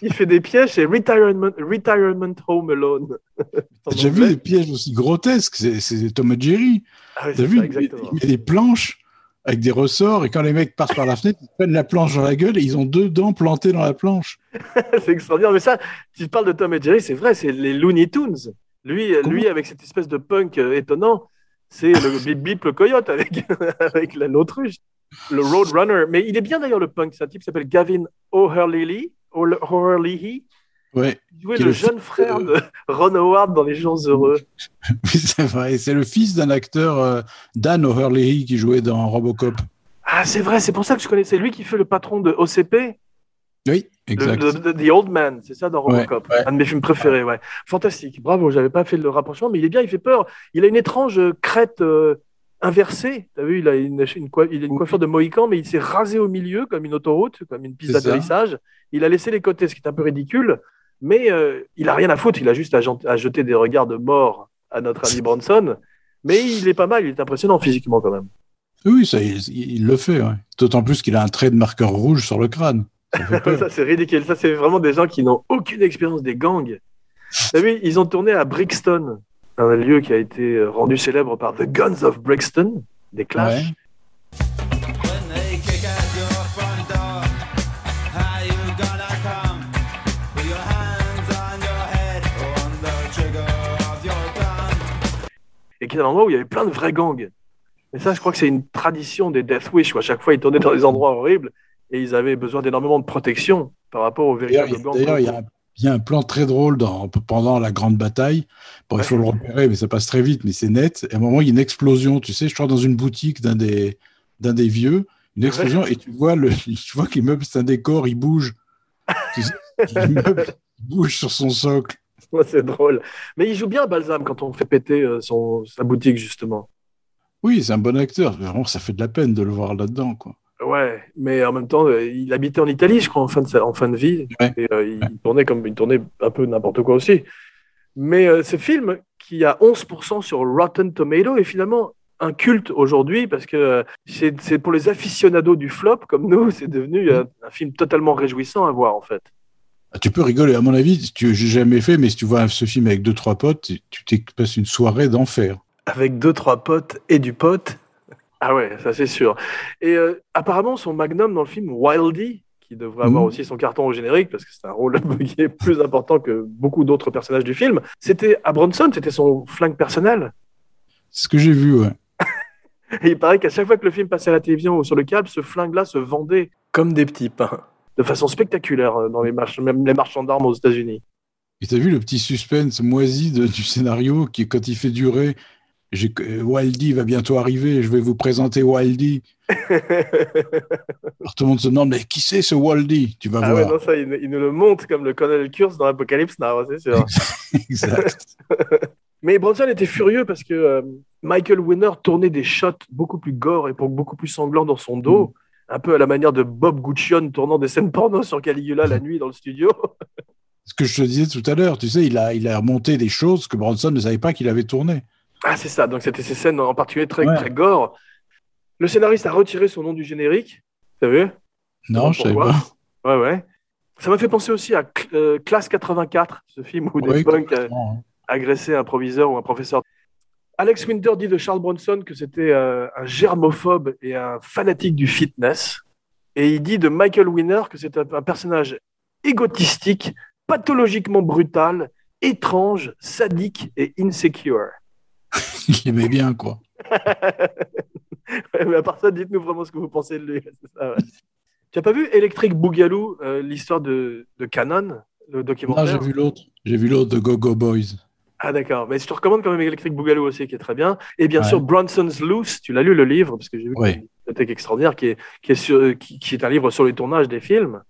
Il fait des pièges, c'est Retirement, Retirement Home Alone. J'ai vu des pièges aussi grotesques, c'est- Tom et Jerry. Ah oui, T'as vu, ça, il met, exactement. il met des planches avec des ressorts et quand les mecs passent par la fenêtre, ils prennent la planche dans la gueule et ils ont deux dents plantées dans la planche. c'est extraordinaire. Mais ça, tu parles de Tom et Jerry, c'est vrai, c'est les Looney Tunes. Lui, Comment? lui avec cette espèce de punk euh, étonnant, c'est le Bip Bip le coyote avec, avec la- l'autruche, le Roadrunner. Mais il est bien d'ailleurs le punk. C'est un type qui s'appelle Gavin O'Hurley. O'Hurley. Ouais, Il jouait le, le jeune frère de- Ron Howard dans Les Jours Heureux. oui, c'est vrai. C'est le fils d'un acteur, euh, Dan O'Hurley, qui jouait dans Robocop. Ah, c'est vrai, c'est pour ça que je connais. C'est lui qui fait le patron de OCP, Oui, exact. The Old Man, c'est ça dans Robocop. ouais. Un de mes films préférés, ouais. Fantastique, bravo, j'avais pas fait le rapprochement, mais il est bien, il fait peur. Il a une étrange euh, crête euh, inversée. T'as vu, il a une, une coi- il a une coiffure de Mohican, mais il s'est rasé au milieu comme une autoroute, comme une piste d'atterrissage. Il a laissé les côtés, ce qui est un peu ridicule, mais euh, il a rien à foutre. Il a juste à, jeter des regards de mort à notre ami Bronson. Mais il est pas mal, il est impressionnant physiquement quand même. Oui, ça, il, il le fait. ouais. D'autant plus qu'il a un trait de marqueur rouge sur le crâne. Ça c'est ridicule. Ça, c'est vraiment des gens qui n'ont aucune expérience des gangs. T'as vu, ils ont tourné à Brixton, un lieu qui a été euh, rendu célèbre par The Guns of Brixton, des Clash. Ouais. Et qui est un endroit où il y avait plein de vrais gangs. Et ça, je crois que c'est une tradition des Death Wish, où à chaque fois, ils tournaient dans des endroits horribles et ils avaient besoin d'énormément de protection par rapport aux véritables il gangs. d'ailleurs, il y, a un- il y a un plan très drôle dans, pendant la grande bataille. Bon, il faut le repérer, mais ça passe très vite, mais c'est net. Et à un moment, il y a une explosion, tu sais, je crois dans une boutique d'un des, d'un des vieux, une explosion, et tu vois, le, tu vois que l'immeuble, c'est un décor, il bouge. Tu sais, l'immeuble il bouge sur son socle. Ouais, c'est drôle. Mais il joue bien Balsam quand on fait péter euh, son, sa boutique, justement. Oui, c'est un bon acteur. Vraiment, ça fait de la peine de le voir là-dedans, quoi. Ouais, mais en même temps, euh, il habitait en Italie, je crois, en fin de, sa- en fin de vie. Ouais. Et euh, il tournait comme il tournait un peu n'importe quoi aussi. Mais euh, ce film, qui a 11% sur Rotten Tomato, est finalement un culte aujourd'hui parce que euh, c'est pour les aficionados du flop comme nous, c'est devenu euh, un film totalement réjouissant à voir en fait. Ah, tu peux rigoler. À mon avis, si tu, j'ai jamais fait, mais si tu vois ce film avec deux, trois potes, tu passé une soirée d'enfer. Avec deux, trois potes et du pote. Ah ouais, ça c'est sûr. Et euh, apparemment, son magnum dans le film, Wildy, qui devrait avoir Mhm. aussi son carton au générique, parce que c'est un rôle qui est plus important que beaucoup d'autres personnages du film, c'était à Bronson, c'était son flingue personnel. C'est ce que j'ai vu, ouais. Et il paraît qu'à chaque fois que le film passait à la télévision ou sur le câble, ce flingue-là se vendait comme des petits pains, de façon spectaculaire euh, dans les marches, même les marchands d'armes aux États-Unis. Et t'as vu le petit suspense moisi de- du scénario qui, quand il fait durer, Wildy va bientôt arriver, je vais vous présenter Wildy. Alors tout le monde se demande, mais qui c'est ce Wildy Tu vas Ah ouais, non, ça, il, il nous le montre comme le colonel Kurtz dans Apocalypse Now, c'est sûr. exact. Mais Bronson était furieux parce que euh, Michael Winner tournait des shots beaucoup plus gore et beaucoup plus sanglants dans son dos, un peu à la manière de Bob Guccione tournant des scènes porno sur Caligula la nuit dans le studio. Ce que je te disais tout à l'heure, tu sais, il a, il a remonté des choses que Bronson ne savait pas qu'il avait tourné. Ah, c'est ça. Donc, c'était ces scènes en particulier très, Ouais. très gore. Le scénariste a retiré son nom du générique. T'as vu? Non, je Pourquoi pas. Ouais, ouais. Ça m'a fait penser aussi à Cl- euh, Classe 84, ce film où des punks agressaient un proviseur ou un professeur. Alex Winter dit de Charles Bronson que c'était euh, un germophobe et un fanatique du fitness. Et il dit de Michael Winner que c'est un, un personnage égotistique, pathologiquement brutal, étrange, sadique et insecure. Il aimait bien, quoi. Ouais, mais à part ça, dites-nous vraiment ce que vous pensez de lui. Ouais. Tu n'as pas vu Electric Boogaloo, euh, l'histoire de, de Canon, le Non, documentaire j'ai vu l'autre. J'ai vu l'autre de Go Go Boys. Ah d'accord, mais je te recommande quand même Electric Boogaloo aussi, qui est très bien. Et bien Ouais. sûr, Bronson's Loose, tu l'as lu le livre, parce que j'ai vu a une bibliothèque extraordinaire, qui est, qui, est sur- qui, qui est un livre sur les tournages des films.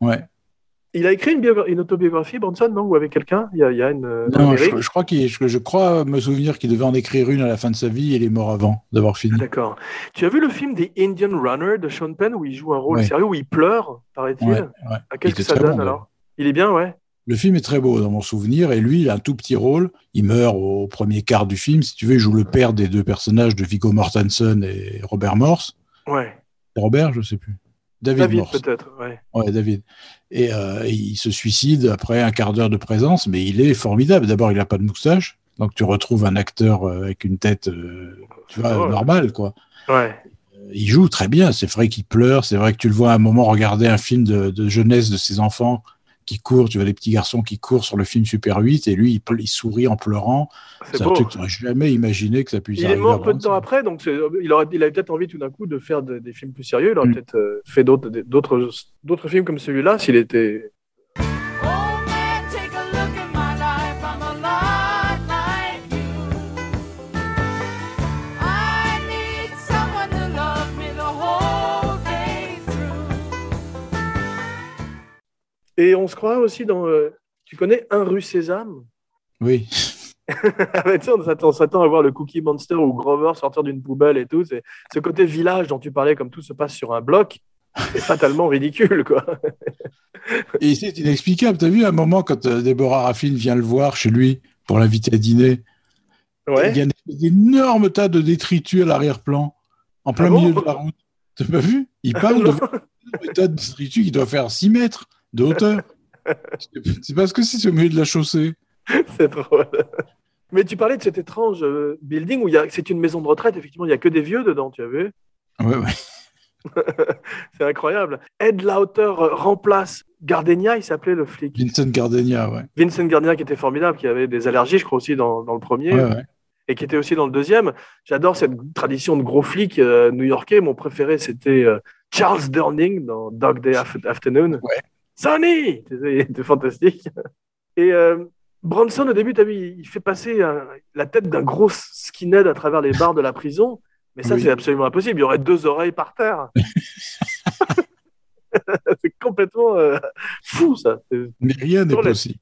Ouais. Il a écrit une, biogra- une autobiographie, Bronson, non? Ou avec quelqu'un? Il, y a- il y a une. euh, Non, je, je crois qu'il, je, je crois me souvenir qu'il devait en écrire une à la fin de sa vie et il est mort avant d'avoir fini. D'accord. Tu as vu le film The Indian Runner de Sean Penn où il joue un rôle Ouais. sérieux, où il pleure, paraît-il? Ouais, ouais. Ah, Qu'est-ce que ça donne bon, alors? Il est bien, ouais. Le film est très beau dans mon souvenir et lui, il a un tout petit rôle. Il meurt au premier quart du film. Si tu veux, il joue le père des deux personnages de Viggo Mortensen et Robert Morse. Ouais. Robert, je sais plus. David, David, Morse. peut-être, ouais. Ouais, David. Et euh, il se suicide après un quart d'heure de présence, mais il est formidable. D'abord, il n'a pas de moustache, donc tu retrouves un acteur euh, avec une tête, euh, tu vois, normale, quoi. Ouais. Il joue très bien. C'est vrai qu'il pleure. C'est vrai que tu le vois à un moment regarder un film de, de jeunesse de ses enfants qui courent. Tu vois les petits garçons qui courent sur le film Super 8 et lui, il, sourit en pleurant. C'est un truc que tu n'aurais jamais imaginé que ça puisse Il est arriver. mort peu de temps après, donc il, aurait, il avait peut-être envie tout d'un coup de faire de- des films plus sérieux. Il aurait Mm. peut-être euh, fait d'autres films comme celui-là s'il était. Et on se croit aussi dans. euh, tu connais Un rue Sésame? Oui. Ah bah, on s'attend, à voir le Cookie Monster ou Grover sortir d'une poubelle et tout. C'est ce côté village dont tu parlais, comme tout se passe sur un bloc, c'est fatalement ridicule, quoi. Et c'est inexplicable. T'as vu à un moment quand euh, Déborah Raffin vient le voir chez lui pour l'inviter à dîner, Ouais. il y a un énorme tas de détritus à l'arrière-plan, en plein Ah bon milieu de la route. T'as pas vu? Il parle de tas de détritus qui doit faire 6 mètres de hauteur. C'est- parce que c'est au milieu de la chaussée. C'est drôle. Mais tu parlais de cet étrange euh, building où c'est une maison de retraite, effectivement, il n'y a que des vieux dedans, tu as vu Ouais, ouais. C'est incroyable. Ed Lauter remplace Gardenia, il s'appelait le flic. Vincent Gardenia, ouais. Vincent Gardenia qui était formidable, qui avait des allergies, je crois aussi dans, dans le premier, Ouais, ouais. et qui était aussi dans le deuxième. J'adore cette tradition de gros flics euh, new-yorkais. Mon préféré, c'était euh, Charles Durning dans Dog Day Af- Afternoon. Ouais. Sonny Il était fantastique. Et euh, Bronson, au début, as vu, il fait passer un- la tête d'un gros skinhead à travers les barres de la prison. Mais ça, Oui. c'est absolument impossible. Il y aurait deux oreilles par terre. c'est complètement euh, fou, ça. Mais rien n'est possible.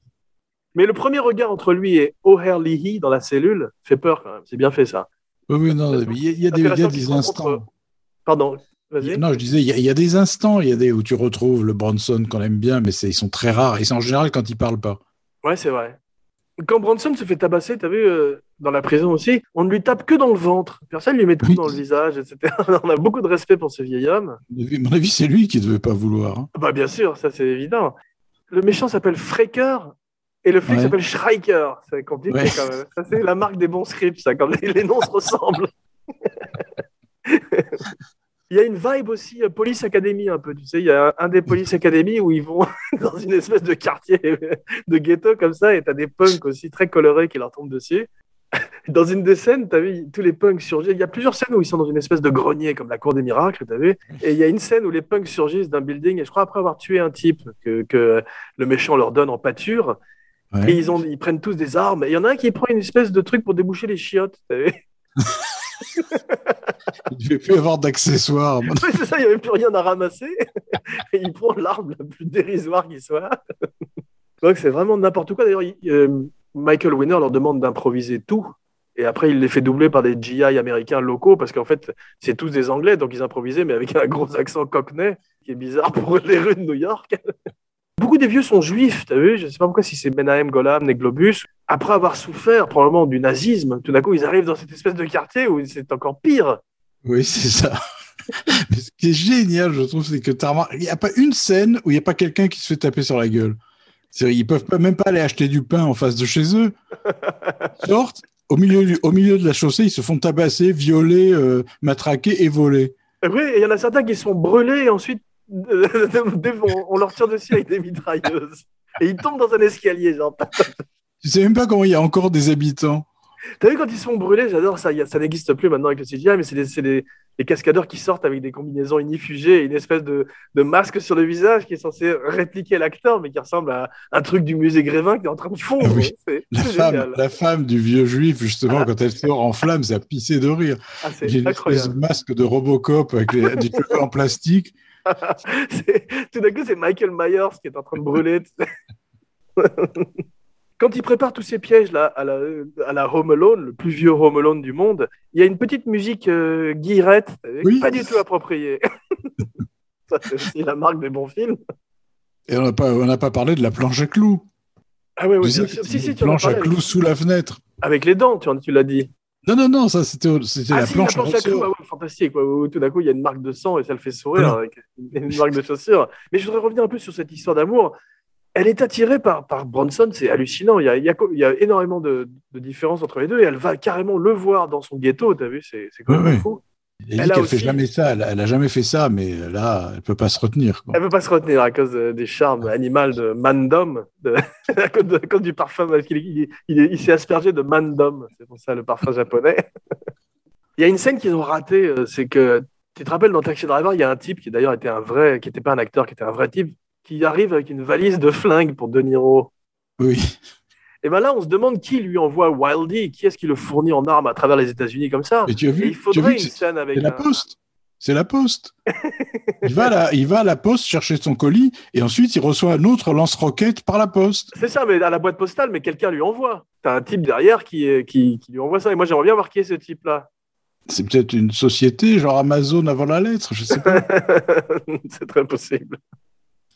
Mais le premier regard entre lui et O'Hare Leahy dans la cellule fait peur quand même. C'est bien fait, ça. Oui, oui, non, mais il y a, il y a des, il y a des instants. Pardon, Non, je disais, il y, a, il y a des instants, il y a des où tu retrouves le Bronson qu'on aime bien, mais ils sont très rares. Et c'est en général quand il parle pas. Ouais, c'est vrai. Quand Bronson se fait tabasser, t'as vu, euh, dans la prison aussi, on ne lui tape que dans le ventre. Personne ne lui met de coups Oui. dans le visage, etc. on a beaucoup de respect pour ce vieil homme. À mon avis- c'est lui qui devait pas vouloir. hein. Bah, bien sûr, ça c'est évident. Le méchant s'appelle Fraker et le flic Ouais. s'appelle Schreiker. C'est compliqué Ouais. quand même. Ça, c'est la marque des bons scripts, ça, quand les, les noms se ressemblent. Il y a une vibe aussi euh, Police Academy un peu, tu sais, il y a un, des Police Academy où ils vont dans une espèce de quartier de ghetto comme ça et t'as des punks aussi très colorés qui leur tombent dessus. Dans une des scènes, t'as vu, tous les punks surgissent. Il y a plusieurs scènes où ils sont dans une espèce de grenier comme la cour des miracles, t'as vu. Et il y a une scène où les punks surgissent d'un building et je crois après avoir tué un type que, que le méchant leur donne en pâture. Ouais. Et ils, ont, ils prennent tous des armes. Et il y en a un qui prend une espèce de truc pour déboucher les chiottes. Il devait plus avoir d'accessoires. Oui, c'est ça, il n'y avait plus rien à ramasser. Et il prend l'arme la plus dérisoire qui soit. Donc c'est vraiment n'importe quoi. D'ailleurs, il- euh, Michael Winner leur demande d'improviser tout. Et après, il les fait doubler par des GI américains locaux parce qu'en fait, c'est tous des Anglais, donc ils improvisaient, mais avec un gros accent cockney qui est bizarre pour les rues de New York. Beaucoup des vieux sont juifs, tu as vu? Je ne sais pas pourquoi, si c'est Benahem, Golan et Globus. Après avoir souffert probablement du nazisme, tout d'un coup, ils arrivent dans cette espèce de quartier où c'est encore pire. Oui, c'est ça. Mais ce qui est génial, je trouve, c'est que t'as remarqué- il n'y a pas une scène où il n'y a pas quelqu'un qui se fait taper sur la gueule. Ils peuvent pas, même pas aller acheter du pain en face de chez eux. Ils sortent, au milieu, du- au milieu de la chaussée, ils se font tabasser, violer, euh, matraquer et voler. Oui, il y en a certains qui se font brûler et ensuite on, on leur tire dessus avec des mitrailleuses. Et ils tombent dans un escalier, genre. Tu sais même pas comment il y a encore des habitants. T'as vu quand ils se font brûler, j'adore ça. Ça n'existe plus maintenant avec le CGI, mais c'est des cascadeurs qui sortent avec des combinaisons inifugées et une espèce de, de masque sur le visage qui est censé répliquer l'acteur, mais qui ressemble à un truc du musée Grévin qui est en train de fondre. Oui. C'est La femme, génial. la femme du vieux juif, justement, quand elle sort en flammes, ça a pissé de rire. Ah, c'est une incroyable. de masque de Robocop avec les- des en plastique. Tout d'un coup, c'est Michael Myers qui est en train de brûler. Quand il prépare tous ces pièges là à la, à la Home Alone, le plus vieux Home Alone du monde, il y a une petite musique euh, euh, Oui. pas du tout appropriée. Ça, c'est aussi la marque des bons films. Et on n'a pas, on pas parlé de la planche à clous. Ah oui, Tu bien sûr. Si, si, une tu en as planche à clous avec, sous la fenêtre. avec les dents, tu, tu l'as dit. Non, non, non, ça c'était Ah la si, planche, la planche à clous, ressort. ouais, fantastique. ouais, tout d'un coup, il y a une marque de sang et ça le fait sourire avec une marque de chaussure. Mais je voudrais revenir un peu sur cette histoire d'amour. Elle est attirée par, par Bronson, c'est hallucinant. Il y a, il y a co- il y a énormément de, de différences entre les deux et elle va carrément le voir dans son ghetto, t'as vu, c'est c'est quand même ouais. fou. Elle Elle a aussi- fait jamais ça. Elle, elle a jamais fait ça, mais là, elle peut pas se retenir. quoi. Elle peut pas se retenir à cause de- des charmes animaux de Mandom, de, à, cause de- à cause du parfum, parce qu'il il s'est aspergé de Mandom, c'est pour ça le parfum japonais. il y a une scène qu'ils ont ratée, euh, c'est que tu te rappelles dans Taxi Driver, il y a un type qui d'ailleurs était un vrai, qui n'était pas un acteur, qui était un vrai type, qui arrive avec une valise de flingues pour De Niro. Oui. Et ben là, on se demande qui lui envoie Wildy, qui est-ce qui le fournit en armes à travers les États-Unis comme ça. Et tu as Et vu, il faudrait vu une scène avec la un- poste. C'est la poste. il, va à la, il va à la poste chercher son colis et ensuite il reçoit un autre lance-roquette par la poste. C'est ça, mais à la boîte postale, mais quelqu'un lui envoie. T'as un type derrière qui, qui lui envoie ça. Et moi, j'aimerais bien marquer ce type-là. C'est peut-être une société, genre Amazon avant la lettre, je sais pas. c'est très possible.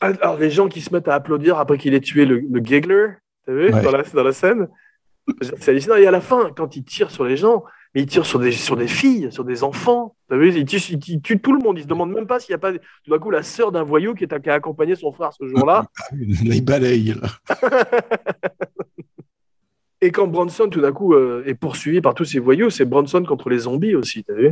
Alors, les gens qui se mettent à applaudir après qu'il ait tué le, le giggler, t'as vu, Ouais. dans, la, dans la scène? C'est hallucinant. Et à la fin, quand il tire sur les gens, mais il tire sur des, sur des filles, sur des enfants. T'as vu? Il tue, il tout le monde. Il se demande même pas s'il n'y a pas, tout d'un coup, la sœur d'un voyou qui, est, qui a accompagné son frère ce jour-là. Là, il balaye. là. Et quand Bronson, tout d'un coup, euh, est poursuivi par tous ces voyous, c'est Bronson contre les zombies aussi, t'as vu?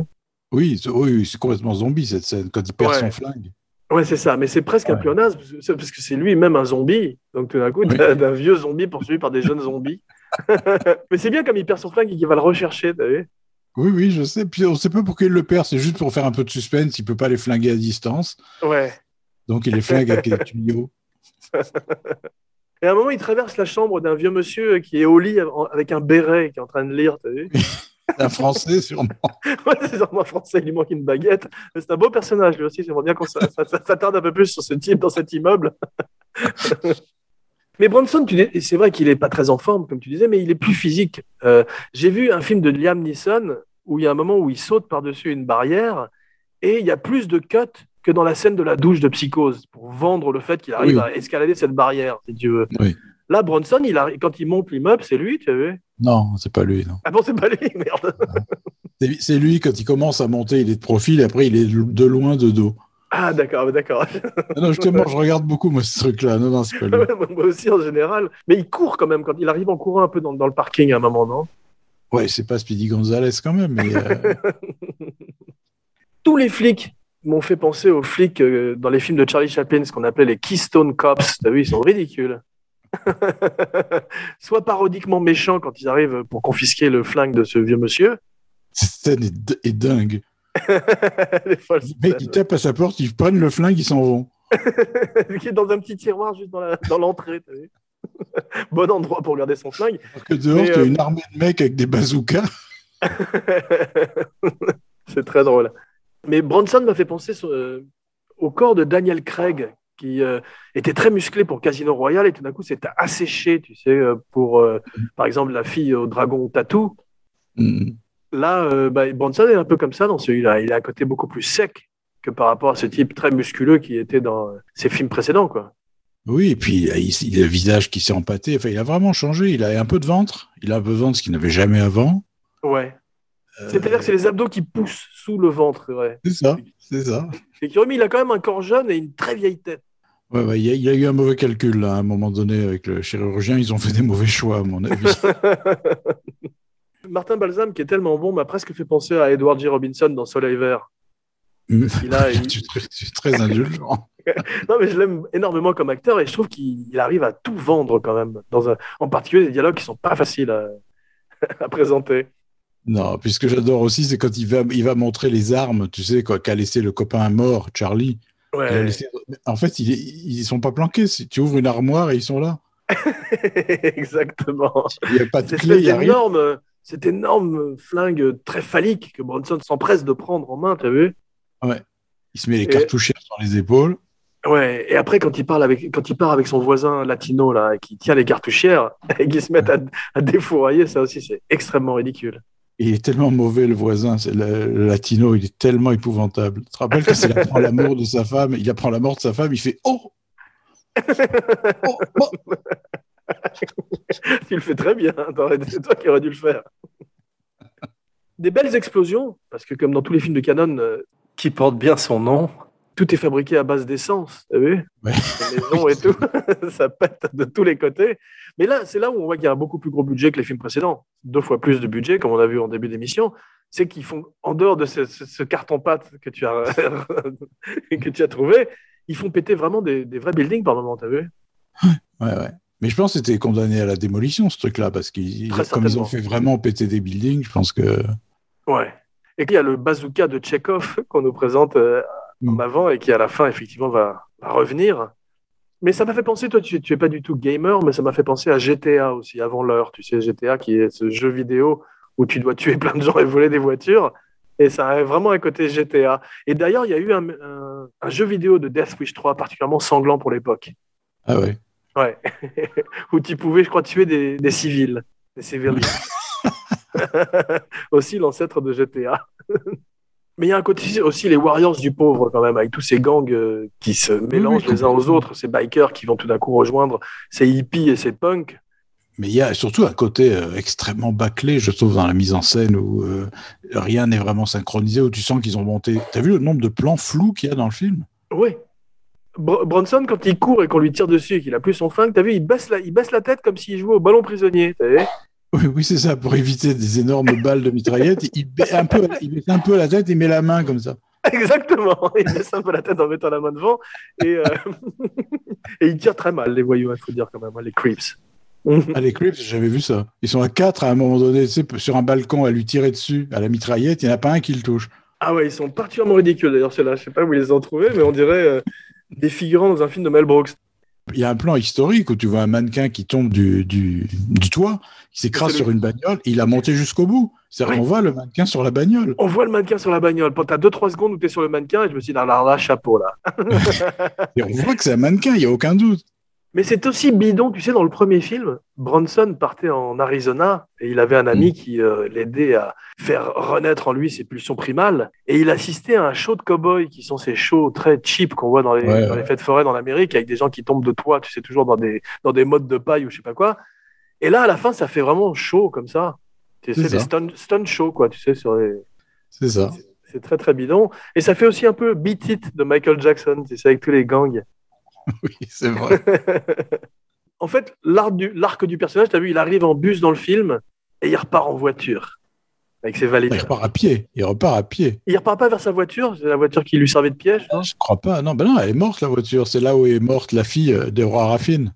Oui, c'est- oui, oui, c'est complètement zombie cette scène, quand il perd Ouais. son flingue. Ouais, c'est ça, mais c'est presque un Ouais. pléonasme, parce que c'est- lui-même un zombie. Donc tout d'un coup, Oui. t'as d'un vieux zombie poursuivi par des jeunes zombies. mais c'est bien comme il perd son flingue et qu'il va le rechercher, t'as vu? Oui, oui, je sais. Puis on sait pas pourquoi il le perd, c'est juste pour faire un peu de suspense. Il peut pas les flinguer à distance, Ouais. donc il les flingue avec des tuyaux. Et à un moment, il traverse la chambre d'un vieux monsieur qui est au lit avec un béret qui est en train de lire, t'as vu? Un français, sûrement. Ouais, c'est sûrement français, il lui manque une baguette. Mais C'est un beau personnage, lui aussi. J'aimerais bien qu'on s'attarde un peu plus sur ce type dans cet immeuble. mais Bronson, c'est vrai qu'il est pas très en forme, comme tu disais, mais il est plus physique. Euh, J'ai vu un film de Liam Neeson où il y a un moment où il saute par-dessus une barrière et il y a plus de cuts que dans la scène de la douche de Psychose pour vendre le fait qu'il arrive Oui. à escalader cette barrière, si tu veux. Oui. Là, Bronson, il quand il monte l'immeuble, c'est lui, tu as vu? Non, c'est pas lui, non. Ah bon, c'est pas lui, merde. C'est- lui, quand il commence à monter, il est de profil, et après il est de loin, de dos. Ah d'accord, d'accord. Non, justement, je regarde beaucoup, moi, ce truc-là. Non, non, c'est pas lui. Moi aussi en général. Mais il court quand même quand il arrive en courant un peu dans, dans le parking à un moment, non? Ouais, c'est pas Speedy Gonzalez quand même, mais euh, Tous les flics m'ont fait penser aux flics euh, dans les films de Charlie Chaplin, ce qu'on appelait les Keystone Cops. T'as vu, ils sont ridicules. Soit parodiquement méchants quand ils arrivent pour confisquer le flingue de ce vieux monsieur. cette scène est, dingue. les folles Le mec, il scènes. tape à sa porte, ils prennent le flingue, ils s'en vont. qui est dans un petit tiroir juste dans l'entrée. bon endroit pour garder son flingue. Alors que dehors, Mais, t'as euh, une armée de mecs avec des bazookas. c'est très drôle. Mais Bronson m'a fait penser sur, euh, au corps de Daniel Craig, qui euh, était très musclé pour Casino Royale et tout d'un coup s'est asséché, tu sais, euh, pour, euh, par exemple, la fille au dragon tatou. Mm. Là, euh, bah, Bronson est un peu comme ça dans celui-là. Il a un côté beaucoup plus sec que par rapport à ce type très musculeux qui était dans ses films précédents, quoi. Oui, et puis il, a le visage qui s'est empâté. Enfin, il a vraiment changé. Il a un peu de ventre. Il a un peu de ventre, ce qu'il n'avait jamais avant. Ouais. C'est-à-dire que c'est les abdos qui poussent sous le ventre, ouais. C'est ça, c'est ça. Et qui remis, il a quand même un corps jeune et une très vieille tête. Ouais, ouais, il, y a, il y a eu un mauvais calcul là, à un moment donné avec le chirurgien. Ils ont fait des mauvais choix, à mon avis. Martin Balsam, qui est tellement bon, m'a presque fait penser à Edward G. Robinson dans Soleil Vert. Il a, il- tu, es très- tu es très indulgent. Non, mais je l'aime énormément comme acteur et je trouve qu'il il arrive à tout vendre quand même. Dans un... En particulier des dialogues qui sont pas faciles à, à présenter. Non, puis ce que j'adore aussi, c'est quand il va, il va montrer les armes, tu sais, qu'a laissé le copain mort, Charlie. Ouais, laissé- En fait, ils, ils sont pas planqués. Si tu ouvres une armoire et ils sont là. exactement. Il n'y a pas de Cette clé, il n'y a espèce rien. d'énorme, cet énorme flingue très phallique que Bronson s'empresse de prendre en main, t'as vu? Il se met les Et- sur les épaules. Ouais, et après, quand il, parle avec, quand il part avec son voisin latino, là, qui tient les cartouchières, et qui se met à, à défourailler, ça aussi, c'est extrêmement ridicule. Il est tellement mauvais, le voisin, c'est le, le latino, il est tellement épouvantable. Tu te rappelles que il apprend l'amour de sa femme, il apprend la mort de sa femme, il fait Oh! Oh, oh. Tu le fais très bien, c'est toi qui aurais dû le faire. Des belles explosions, parce que comme dans tous les films de Canon, euh, qui portent bien son nom, tout est fabriqué à base d'essence, t'as vu Ouais. Les maisons et tout, ça pète de tous les côtés. Mais là, c'est là où on voit qu'il y a un beaucoup plus gros budget que les films précédents. Deux fois plus de budget, comme on a vu en début d'émission. C'est qu'ils font, en dehors de ce, ce- ce carton-pâte que, tu as que tu as trouvé, ils font péter vraiment des, des vrais buildings par moment, t'as vu Ouais, ouais. Mais je pense que c'était condamné à la démolition, ce truc-là, parce qu'ils, comme ils ont fait vraiment péter des buildings, je pense que. Ouais. Et qu'il y a le bazooka de Tchekhov qu'on nous présente euh, en Mm. avant et qui à la fin effectivement va, va revenir. Mais ça m'a fait penser, toi tu, tu es pas du tout gamer, mais ça m'a fait penser à GTA aussi, avant l'heure. Tu sais, GTA qui est ce jeu vidéo où tu dois tuer plein de gens et voler des voitures. Et ça a vraiment un côté GTA. Et d'ailleurs, il y a eu un, un- un jeu vidéo de Death Wish 3 particulièrement sanglant pour l'époque. Ah ouais. Ouais. où tu pouvais, je crois, tuer des, des civils, des civiliens. aussi l'ancêtre de GTA. Mais il y a un côté aussi les Warriors du pauvre quand même, avec tous ces gangs euh, qui se mélangent les uns aux autres, ces bikers qui vont tout d'un coup rejoindre ces hippies et ces punks. Mais il y a surtout un côté euh, extrêmement bâclé, je trouve, dans la mise en scène où euh, rien n'est vraiment synchronisé, où tu sens qu'ils ont monté. T'as vu le nombre de plans flous qu'il y a dans le film? Oui. Br- Bronson, quand il court et qu'on lui tire dessus et qu'il a plus son flingue, t'as vu, il baisse la, il baisse la tête comme s'il jouait au ballon prisonnier. vu? Oui, oui c'est ça, pour éviter des énormes balles de mitraillette. Il, baisse un peu, il baisse un peu la tête et met la main comme ça. Exactement. Il baisse un peu la tête en mettant la main devant et, euh, et il tire très mal, les voyous, il faut dire quand même, hein, les creeps. Ah, les Crips, j'avais vu ça. Ils sont à quatre à un moment donné, tu sais, sur un balcon à lui tirer dessus à la mitraillette. Il n'y en a pas un qui le touche. Ah ouais, ils sont particulièrement ridicules d'ailleurs, ceux-là. Je sais pas où ils les ont trouvés, mais on dirait euh, des figurants dans un film de Mel Brooks. Il y a un plan historique où tu vois un mannequin qui tombe du, du, du toit, qui s'écrase sur une bagnole, et il a monté jusqu'au bout. C'est-à-dire Oui. qu'on voit le mannequin sur la bagnole. On voit le mannequin sur la bagnole. Pendant 2-3 secondes où tu es sur le mannequin, et je me suis dit, ah là, là, chapeau là. Et on voit que c'est un mannequin, il n'y a aucun doute. Mais c'est aussi bidon, tu sais, dans le premier film, Bronson partait en Arizona et il avait un ami qui euh, l'aidait à faire renaître en lui ses pulsions primales. Et il assistait à un show de cow-boy qui sont ces shows très cheap qu'on voit dans les, Ouais, dans les fêtes forêts en Amérique avec des gens qui tombent de toit, tu sais, toujours dans des, dans des modes de paille ou je sais pas quoi. Et là, à la fin, ça fait vraiment show comme ça. Tu sais, C'est des stun, stun shows, quoi, tu sais, sur les. C'est ça. C'est très très bidon. Et ça fait aussi un peu Beat It de Michael Jackson, tu sais, avec tous les gangs. Oui, c'est vrai. en fait, l'arc du, l'arc du personnage, tu as vu, il arrive en bus dans le film et il repart en voiture avec ses valises. Il repart à pied. Il repart à pied. Il repart pas vers sa voiture, c'est la voiture qui lui servait de piège. non? Je crois pas. Non, ben non, elle est morte, la voiture. C'est là où est morte la fille euh, de Roi Raffine.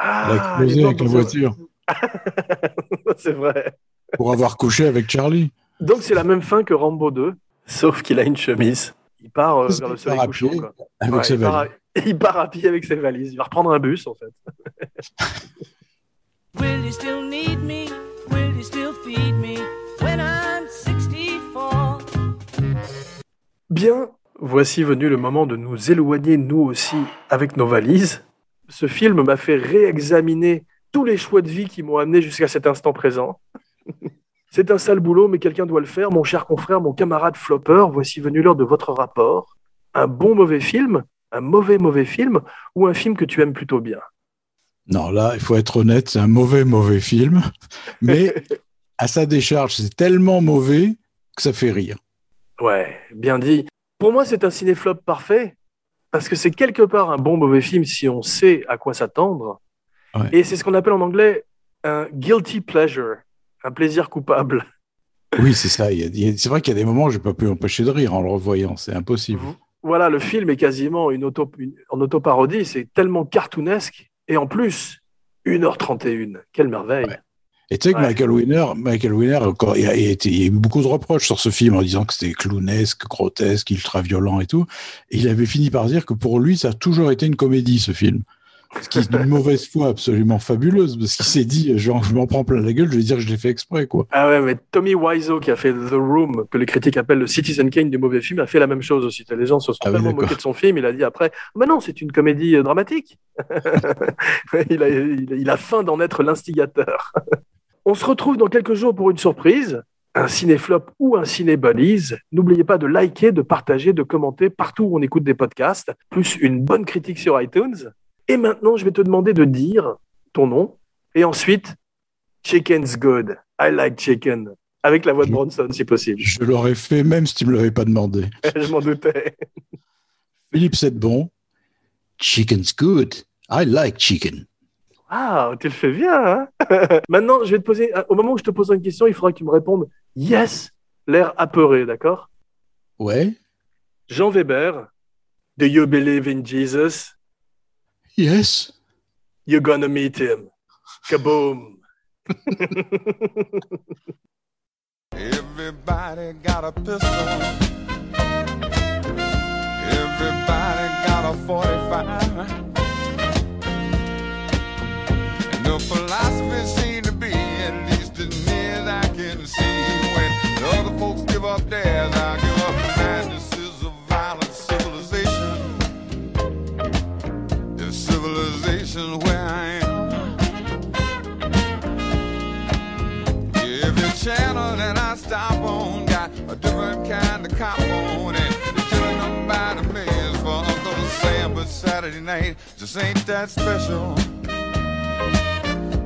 Elle a Ah, il est explosé avec la voiture c'est vrai. pour avoir couché avec Charlie. Donc c'est la même fin que Rambo 2, sauf qu'il a une chemise. Il part euh, vers le soleil couchant. Avec Ouais, ses il, à, il part à pied avec ses valises. Il va reprendre un bus en fait. Will you still need me? Will you still feed me when I'm 64? Bien, voici venu le moment de nous éloigner nous aussi avec nos valises. Ce film m'a fait réexaminer tous les choix de vie qui m'ont amené jusqu'à cet instant présent. C'est un sale boulot, mais quelqu'un doit le faire. Mon cher confrère, mon camarade Flopper, voici venu l'heure de votre rapport. Un bon mauvais film, un mauvais mauvais film, ou un film que tu aimes plutôt bien? Non, là, il faut être honnête, c'est un mauvais, mauvais film. Mais à sa décharge, c'est tellement mauvais que ça fait rire. Ouais, bien dit. Pour moi, c'est un cinéflop parfait, parce que c'est quelque part un bon mauvais film si on sait à quoi s'attendre. Ouais. Et c'est ce qu'on appelle en anglais un guilty pleasure, un plaisir coupable. Oui, c'est ça. C'est vrai qu'il y a des moments où je n'ai pas pu m'empêcher de rire en le revoyant. C'est impossible. Voilà, le film est quasiment une auto, une- en autoparodie, c'est tellement cartoonesque, et en plus, 1h31, quelle merveille. Ouais. Et tu sais que Ouais. Michael Winner, Michael Winner, encore, il, a y a eu beaucoup de reproches sur ce film en disant que c'était clownesque, grotesque, ultra violent et tout. Et il avait fini par dire que pour lui, ça a toujours été une comédie, ce film. Ce qui est d'une mauvaise foi absolument fabuleuse, parce qu'il s'est dit, genre, je m'en prends plein la gueule, je vais dire que je l'ai fait exprès, quoi. Ah ouais, mais Tommy Wiseau, qui a fait The Room, que les critiques appellent le Citizen Kane du mauvais film, a fait la même chose aussi. Les gens se sont Ah tellement moqués de son film, il a dit après, mais non, c'est une comédie euh, dramatique. il, a, il, a- il a faim d'en être l'instigateur. On se retrouve dans quelques jours pour une surprise, un cinéflop ou un ciné-balise. N'oubliez pas de liker, de partager, de commenter partout où on écoute des podcasts, plus une bonne critique sur iTunes. Et maintenant, je vais te demander de dire ton nom et ensuite Chicken's good. I like chicken. Avec la voix de Bronson, si possible. Je l'aurais fait même si tu me l'avais pas demandé. Je m'en doutais. Philippe Sedbon, chicken's good. I like chicken. Ah, tu le fais bien. hein? Maintenant, je vais te poser. Au moment où je te poserai une question, il faudra que tu me répondes yes, l'air apeuré, d'accord? Ouais. Jean Weber, Do you believe in Jesus? Yes. You're gonna meet him. Kaboom. Everybody got a pistol. Everybody got a 45. And the philosophy seems to be, at least as near as I can see, when the other folks give up theirs, cop on. They're killing them by the millions for Uncle Sam, but Saturday night just ain't that special.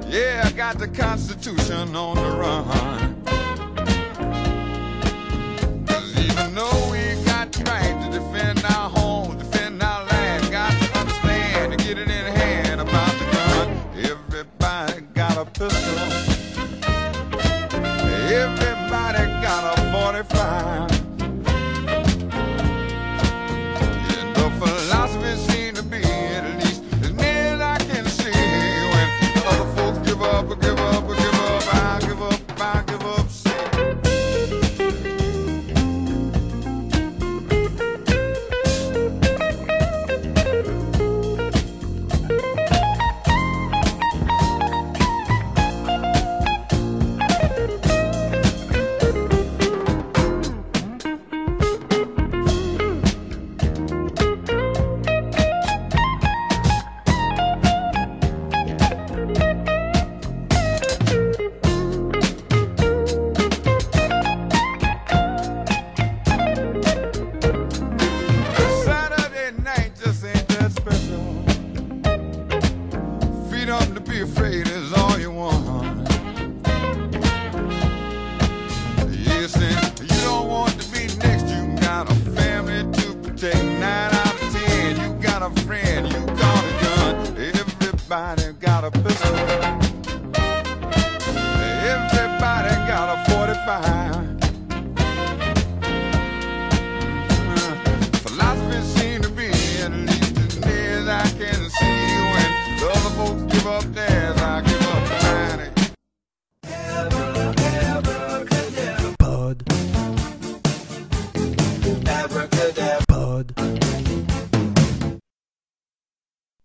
Yeah, I got the Constitution on the run. 'Cause even though we got the right to defend our home, defend our land, got to understand and get it in hand about the gun. Everybody got a pistol. Everybody got a 45.